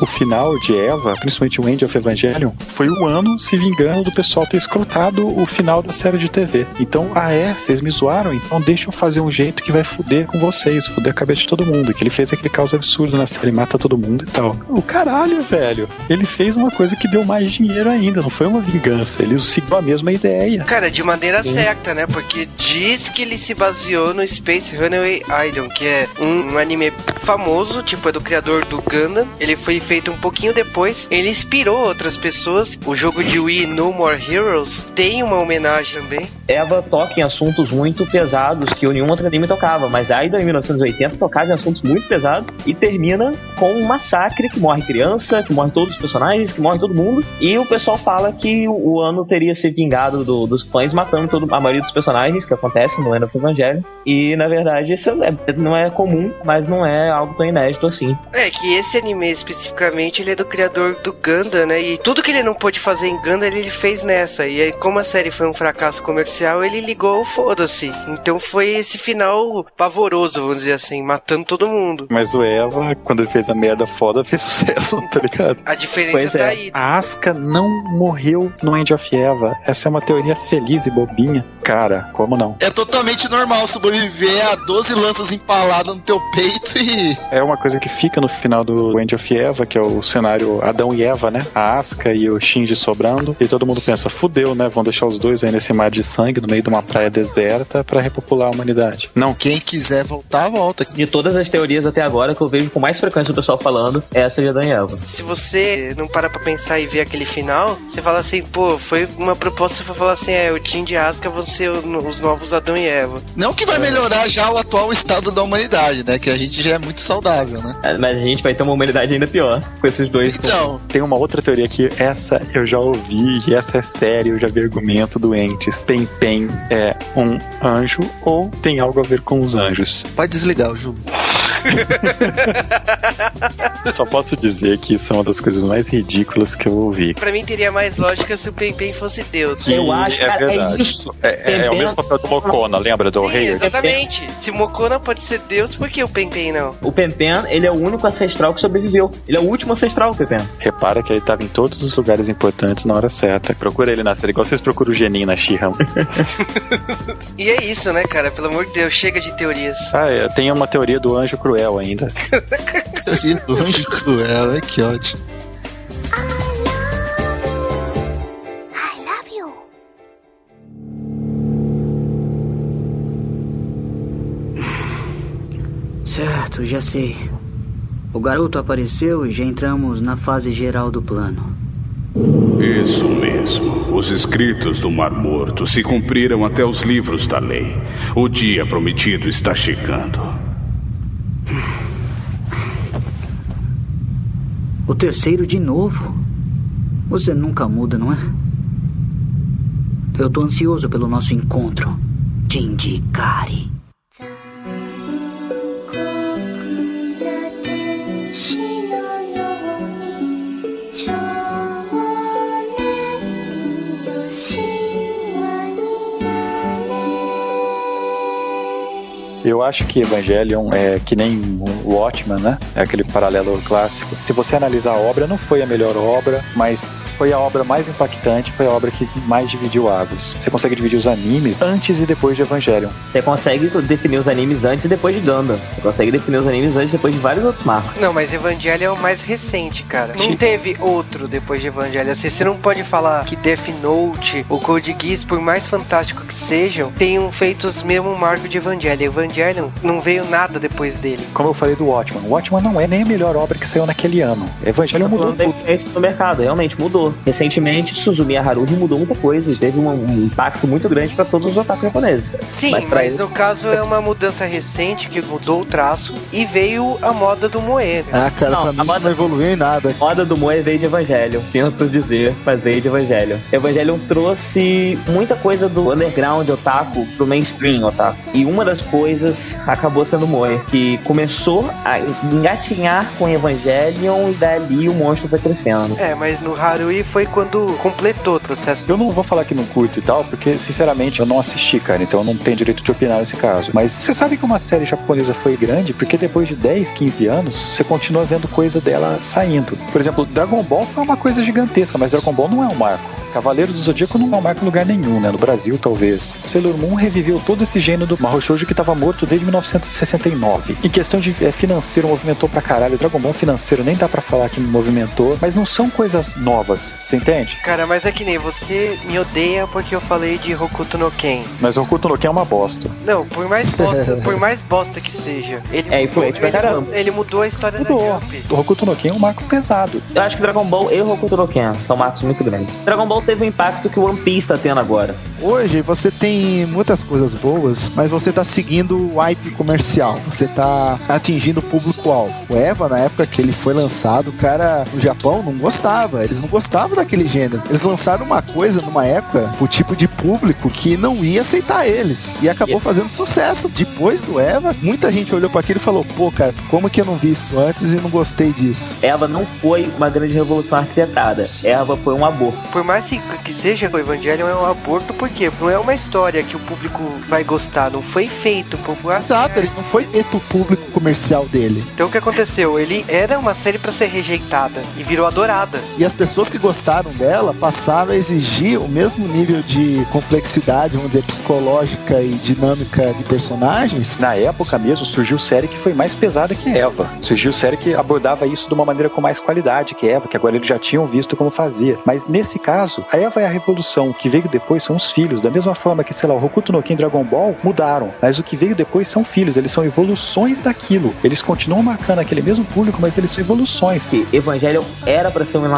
[SPEAKER 2] O final de Eva, principalmente o End of Evangelion, foi o ano se vingando do pessoal ter escrotado o final da série de TV. Então, ah é, vocês me zoaram? Então deixa eu fazer um jeito que vai fuder com vocês, fuder a cabeça de todo mundo. Que ele fez aquele caos absurdo na série, mata todo mundo e tal. O caralho, velho. Ele fez uma coisa que deu mais dinheiro ainda, não foi uma vingança. Ele seguiu a mesma ideia.
[SPEAKER 1] Cara, de maneira Sim. certa, né? Porque diz que ele se baseou no Space Runaway Idol, que é um, um anime famoso, tipo, é do criador do Gundam. Ele foi feito um pouquinho depois. Ele inspirou outras pessoas. O jogo de Wii No More Heroes tem uma homenagem também.
[SPEAKER 4] Eva toca em assuntos muito pesados que nenhum outro anime tocava, mas ainda em 1980 tocava em assuntos muito pesados e termina com um massacre que morre criança, que morre todos os personagens, que morre todo mundo. E o pessoal fala que o ano teria se vingado do, dos fãs matando todo, a maioria dos personagens, que acontece no End of Evangelho. E na verdade isso é, não é comum, mas não é algo tão inédito assim.
[SPEAKER 1] É que esse anime especificamente ele é do criador do Gundam, né? E tudo que ele não pôde fazer em Gundam ele fez nessa. E aí, como a série foi um fracasso comercial, ele ligou o foda-se. Então foi esse final pavoroso, vamos dizer assim, matando todo mundo.
[SPEAKER 2] Mas o Eva, quando ele fez a merda foda, fez sucesso, tá ligado?
[SPEAKER 1] A diferença pois tá é. aí.
[SPEAKER 2] A Asuka não morreu no End of Eva. Essa é uma teoria feliz e bobinha. Cara, como não?
[SPEAKER 3] É totalmente normal sobreviver a 12 lanças empaladas no teu peito e.
[SPEAKER 2] É uma coisa que fica no final do End of Eva, que é o cenário Adão e Eva, né? A Asuka e o Shinji sobrando. E todo mundo pensa, fudeu, né? Vão deixar os dois aí nesse mar de sangue, no meio de uma praia deserta, para repopular a humanidade. Não.
[SPEAKER 3] Quem quiser voltar, volta.
[SPEAKER 4] De todas as teorias até agora que eu vejo com mais frequência o pessoal falando, é essa de Adão e Eva.
[SPEAKER 1] Se você não para pra pensar e ver aquele final, você fala assim, pô, foi uma proposta pra falar assim, é, o Shinji e a Asuka vão ser os novos Adão e Eva.
[SPEAKER 3] Não que vai melhorar já o atual estado da humanidade, né? Que a gente já é muito saudável, né?
[SPEAKER 4] É, mas a gente vai ter uma humanidade ainda pior com esses dois.
[SPEAKER 3] Então.
[SPEAKER 2] Tem uma outra teoria que essa eu já ouvi, e essa é séria, eu já vi argumento doentes. Tem Pen é um anjo ou tem algo a ver com os anjos?
[SPEAKER 3] Pode desligar o jogo.
[SPEAKER 2] Só posso dizer que isso é uma das coisas mais ridículas que eu ouvi.
[SPEAKER 1] Pra mim teria mais lógica se o Pen Pen fosse Deus.
[SPEAKER 2] Que eu acho, é verdade. É, é, é, o mesmo papel do Mocona, lembra do Sim, rei?
[SPEAKER 1] Exatamente. Se o Mocona pode ser Deus, por que o Pen Pen não?
[SPEAKER 4] O Pen Pen, ele é o único ancestral que sobreviveu. Ele é o último ancestral, Pen Pen.
[SPEAKER 2] Repara que ele tava em todos os lugares importantes na hora certa. Procura ele na série, igual vocês procuram o Geninho na Shiham.
[SPEAKER 1] e é isso, né, cara? Pelo amor de Deus, chega de teorias.
[SPEAKER 2] Ah, é, tem uma teoria do anjo cruel ainda.
[SPEAKER 3] do anjo cruel, é que ótimo.
[SPEAKER 6] Certo, já sei. O garoto apareceu e já entramos na fase geral do plano.
[SPEAKER 15] Isso mesmo. Os escritos do Mar Morto se cumpriram até os livros da lei. O dia prometido está chegando.
[SPEAKER 6] O terceiro de novo? Você nunca muda, não é? Eu tô ansioso pelo nosso encontro. Jinji
[SPEAKER 2] Eu acho que Evangelion é que nem o Watchman, né? É aquele paralelo clássico. Se você analisar a obra, não foi a melhor obra, mas foi a obra mais impactante, foi a obra que mais dividiu águas. Você consegue dividir os animes antes e depois de Evangelion.
[SPEAKER 4] Você consegue definir os animes antes e depois de Gundam. Você consegue definir os animes antes e depois de vários outros marcos.
[SPEAKER 1] Não, mas Evangelion é o mais recente, cara. Não teve outro depois de Evangelion. Assim, você não pode falar que Death Note ou Code Geass, por mais fantástico que sejam, tenham feito os mesmos marcos de Evangelion. Evangelion não veio nada depois dele.
[SPEAKER 2] Como eu falei do Watchman, o Watchman não é nem a melhor obra que saiu naquele ano. Evangelion mudou tudo.
[SPEAKER 4] no mercado, realmente mudou mudou. Recentemente, Suzumi Haruhi mudou muita coisa e teve um, um impacto muito grande para todos os otaku japoneses.
[SPEAKER 1] Sim, mas, mas no caso é uma mudança recente que mudou o traço e veio a moda do Moe. Né?
[SPEAKER 3] Ah, cara, não, pra mim a moda, não evoluiu em nada.
[SPEAKER 4] A moda do Moe veio de Evangelho, sinto dizer, mas veio de Evangelho. Evangelho trouxe muita coisa do underground otaku pro mainstream otaku. E uma das coisas acabou sendo Moe, que começou a engatinhar com Evangelion e dali o monstro foi crescendo.
[SPEAKER 1] É, mas no Foi quando completou o processo.
[SPEAKER 2] Eu não vou falar que não curto e tal, porque sinceramente eu não assisti, cara, então eu não tenho direito de opinar nesse caso. Mas você sabe que uma série japonesa foi grande porque depois de 10, 15 anos, você continua vendo coisa dela saindo. Por exemplo, Dragon Ball foi uma coisa gigantesca, mas Dragon Ball não é um marco. Cavaleiro do Zodíaco não é marca em lugar nenhum, né? No Brasil, talvez. Sailor Moon reviveu todo esse gênero do Mahou que estava morto desde 1969. Em questão de é, financeiro, movimentou pra caralho. Dragon Ball financeiro nem dá pra falar que movimentou, mas não são coisas novas, você entende?
[SPEAKER 1] Cara, mas é que nem você me odeia porque eu falei de Hokuto no Ken.
[SPEAKER 2] Mas Hokuto no Ken é uma bosta.
[SPEAKER 1] Não, por mais bosta, por mais bosta que seja. Ele
[SPEAKER 4] é influente pra caramba.
[SPEAKER 1] Ele mudou a história
[SPEAKER 2] mudou.
[SPEAKER 1] da Jump.
[SPEAKER 2] O Hokuto no Ken é um marco pesado.
[SPEAKER 4] Eu acho que Dragon Ball e Hokuto no Ken são marcos muito grandes. Dragon Ball teve o impacto que o One Piece tá tendo agora.
[SPEAKER 3] Hoje você tem muitas coisas boas, mas você tá seguindo o hype comercial. Você tá atingindo o público-alvo. O Eva, na época que ele foi lançado, o cara no Japão não gostava. Eles não gostavam daquele gênero. Eles lançaram uma coisa numa época, o tipo de público que não ia aceitar eles. E acabou fazendo sucesso. Depois do Eva, muita gente olhou para aquilo e falou: pô, cara, como que eu não vi isso antes e não gostei disso?
[SPEAKER 4] Eva não foi uma grande revolução arquitetada. Eva foi um aborto.
[SPEAKER 1] Por mais que seja o Evangelho é um aborto, porque não é uma história que o público vai gostar, não foi feito por
[SPEAKER 3] Exato, ele não foi feito o público comercial dele.
[SPEAKER 1] Então o que aconteceu? Ele era uma série para ser rejeitada e virou adorada.
[SPEAKER 3] E as pessoas que gostaram dela passaram a exigir o mesmo nível de complexidade, vamos dizer, psicológica e dinâmica de personagens.
[SPEAKER 2] Na época mesmo surgiu série que foi mais pesada que Eva. Surgiu série que abordava isso de uma maneira com mais qualidade que Eva, que agora eles já tinham visto como fazia. Mas nesse caso, a Eva é a revolução. O que veio depois são os filhos. Da mesma forma que, sei lá, o Hokuto no Ken Dragon Ball mudaram. Mas o que veio depois são filhos. Eles são evoluções daquilo. Eles continuam marcando aquele mesmo público, mas eles são evoluções.
[SPEAKER 4] Que Evangelho era para ser um.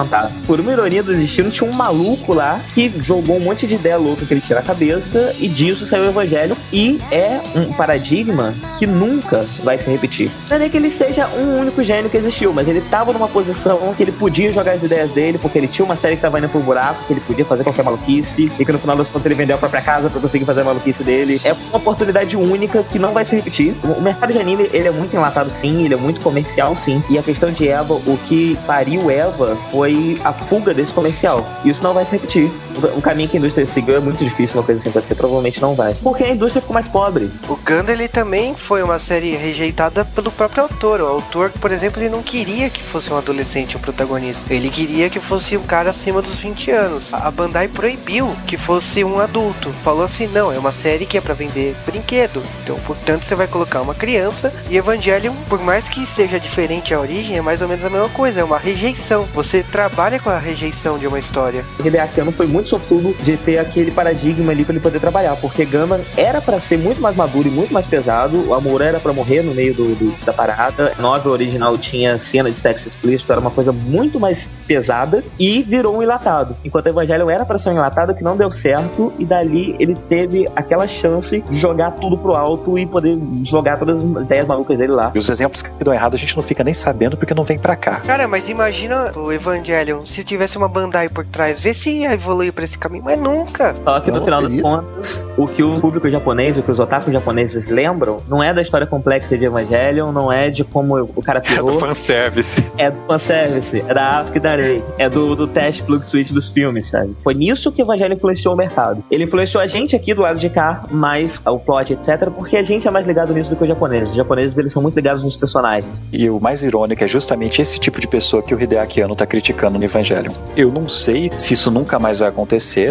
[SPEAKER 4] Por uma ironia do destino, tinha um maluco lá que jogou um monte de ideia louca que ele tira a cabeça e disso saiu o Evangelho. E é um paradigma que nunca vai se repetir. Não é nem que ele seja um único gênio que existiu, mas ele tava numa posição que ele podia jogar as ideias dele, porque ele tinha uma série que tava indo pro buraco, que ele podia fazer qualquer maluquice e que no final das contas ele vendeu a própria casa pra conseguir fazer a maluquice dele. É uma oportunidade única que não vai se repetir. O mercado de anime, ele é muito enlatado sim, ele é muito comercial sim. E a questão de Eva, o que pariu Eva foi a fuga desse comercial. Isso não vai se repetir. O caminho que a indústria seguiu é muito difícil, uma coisa assim você provavelmente não vai. Porque a indústria ficou mais pobre.
[SPEAKER 1] O Gundam, ele também foi uma série rejeitada pelo próprio autor. O autor, por exemplo, ele não queria que fosse um adolescente o protagonista. Ele queria que fosse um cara acima dos 20 anos. A Bandai proibiu que fosse um adulto. Falou assim: não, é uma série que é para vender brinquedo. Então, portanto, você vai colocar uma criança. E Evangelion, por mais que seja diferente a origem, é mais ou menos a mesma coisa. É uma rejeição. Você trabalha com a rejeição de uma história.
[SPEAKER 4] O Hideaki foi muito sortudo de ter aquele paradigma ali para ele poder trabalhar, porque Gundam era para ser muito mais maduro e muito mais pesado. O Amor era para morrer no meio do, do, da parada. A novel original tinha cena de sexo explícito, era uma coisa muito mais pesada e virou um enlatado. Enquanto o Evangelho era para ser um enlatado que não deu certo e dali ele teve aquela chance de jogar tudo pro alto e poder jogar todas as ideias malucas dele lá.
[SPEAKER 2] E os exemplos que dão errado a gente não fica nem sabendo porque não vem pra cá.
[SPEAKER 1] Cara, mas imagina o Evangelion se tivesse uma Bandai por trás, vê se ia evoluir pra esse caminho, mas nunca.
[SPEAKER 4] Só que no final das contas, o que o público japonês, o que os otakus japoneses lembram, não é da história complexa de Evangelion, não é de como o cara pirou.
[SPEAKER 2] É do fanservice.
[SPEAKER 4] É do fanservice, é da Asuka e da Rei, é do, do teste plug switch dos filmes, sabe? Foi nisso que o Evangelho influenciou o mercado. Ele influenciou a gente aqui do lado de cá, mais o plot, etc, porque a gente é mais ligado nisso do que os japoneses. Os japoneses, eles são muito ligados nos personagens.
[SPEAKER 2] E o mais irônico é justamente esse tipo de pessoa que o Hideaki Anno tá criticando no Evangelho. Eu não sei se isso nunca mais vai acontecer.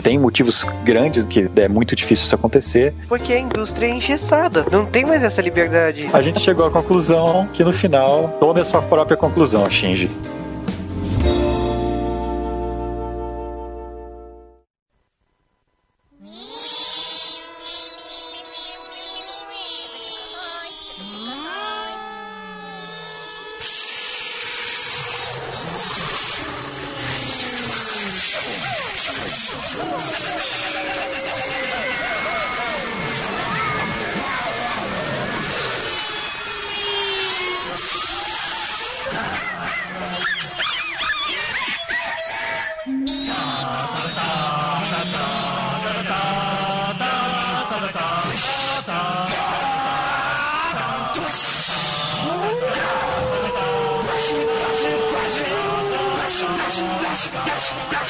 [SPEAKER 2] Tem motivos grandes que é muito difícil isso acontecer.
[SPEAKER 1] Porque a indústria é engessada. Não tem mais essa liberdade.
[SPEAKER 2] A gente chegou à conclusão que no final, tome a sua própria conclusão, Shinji.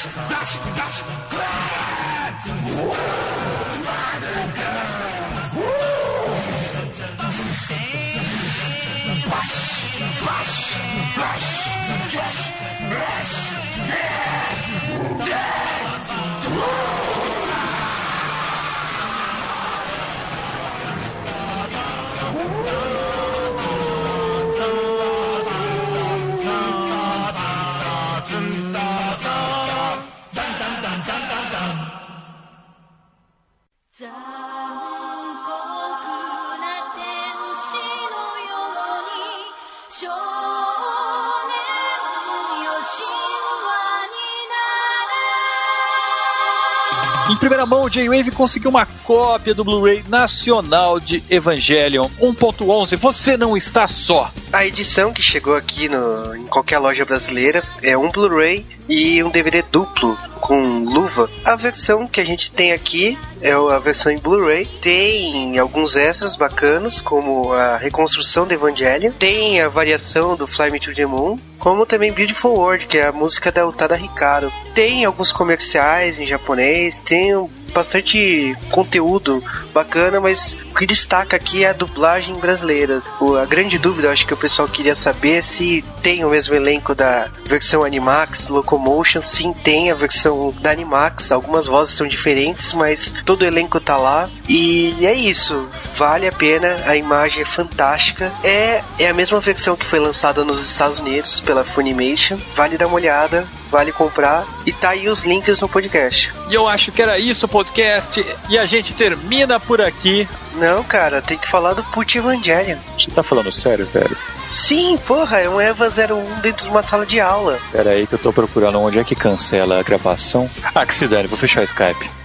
[SPEAKER 10] dash, dash, dash,
[SPEAKER 2] dash, primeira mão, J-Wave conseguiu uma cópia do Blu-ray nacional de Evangelion 1.11. Você não está só.
[SPEAKER 1] A edição que chegou aqui no, em qualquer loja brasileira é um Blu-ray e um DVD duplo com luva. A versão que a gente tem aqui é a versão em Blu-ray. Tem alguns extras bacanas, como a reconstrução do Evangelion. Tem a variação do Fly Me to the Moon. Como também Beautiful World, que é a música da Utada Hikaru. Tem alguns comerciais em japonês. Tem bastante conteúdo bacana, mas o que destaca aqui é a dublagem brasileira. O- a grande dúvida, acho que o pessoal queria saber se tem o mesmo elenco da versão Animax Locomotion. Sim, tem a versão da Animax. Algumas vozes são diferentes, mas todo o elenco tá lá. E é isso. Vale a pena. A imagem é fantástica. É, é a mesma versão que foi lançada nos Estados Unidos pela Funimation. Vale dar uma olhada. Vale comprar. E tá aí os links no podcast.
[SPEAKER 2] E eu acho que era isso o podcast. E a gente termina por aqui.
[SPEAKER 1] Não, cara, tem que falar do Put Evangelion.
[SPEAKER 2] Você tá falando sério, velho?
[SPEAKER 1] Sim, porra, é um EVA 01 dentro de uma sala de aula.
[SPEAKER 2] Pera aí que eu tô procurando onde é que cancela a gravação. Ah, que se dane, vou fechar o Skype.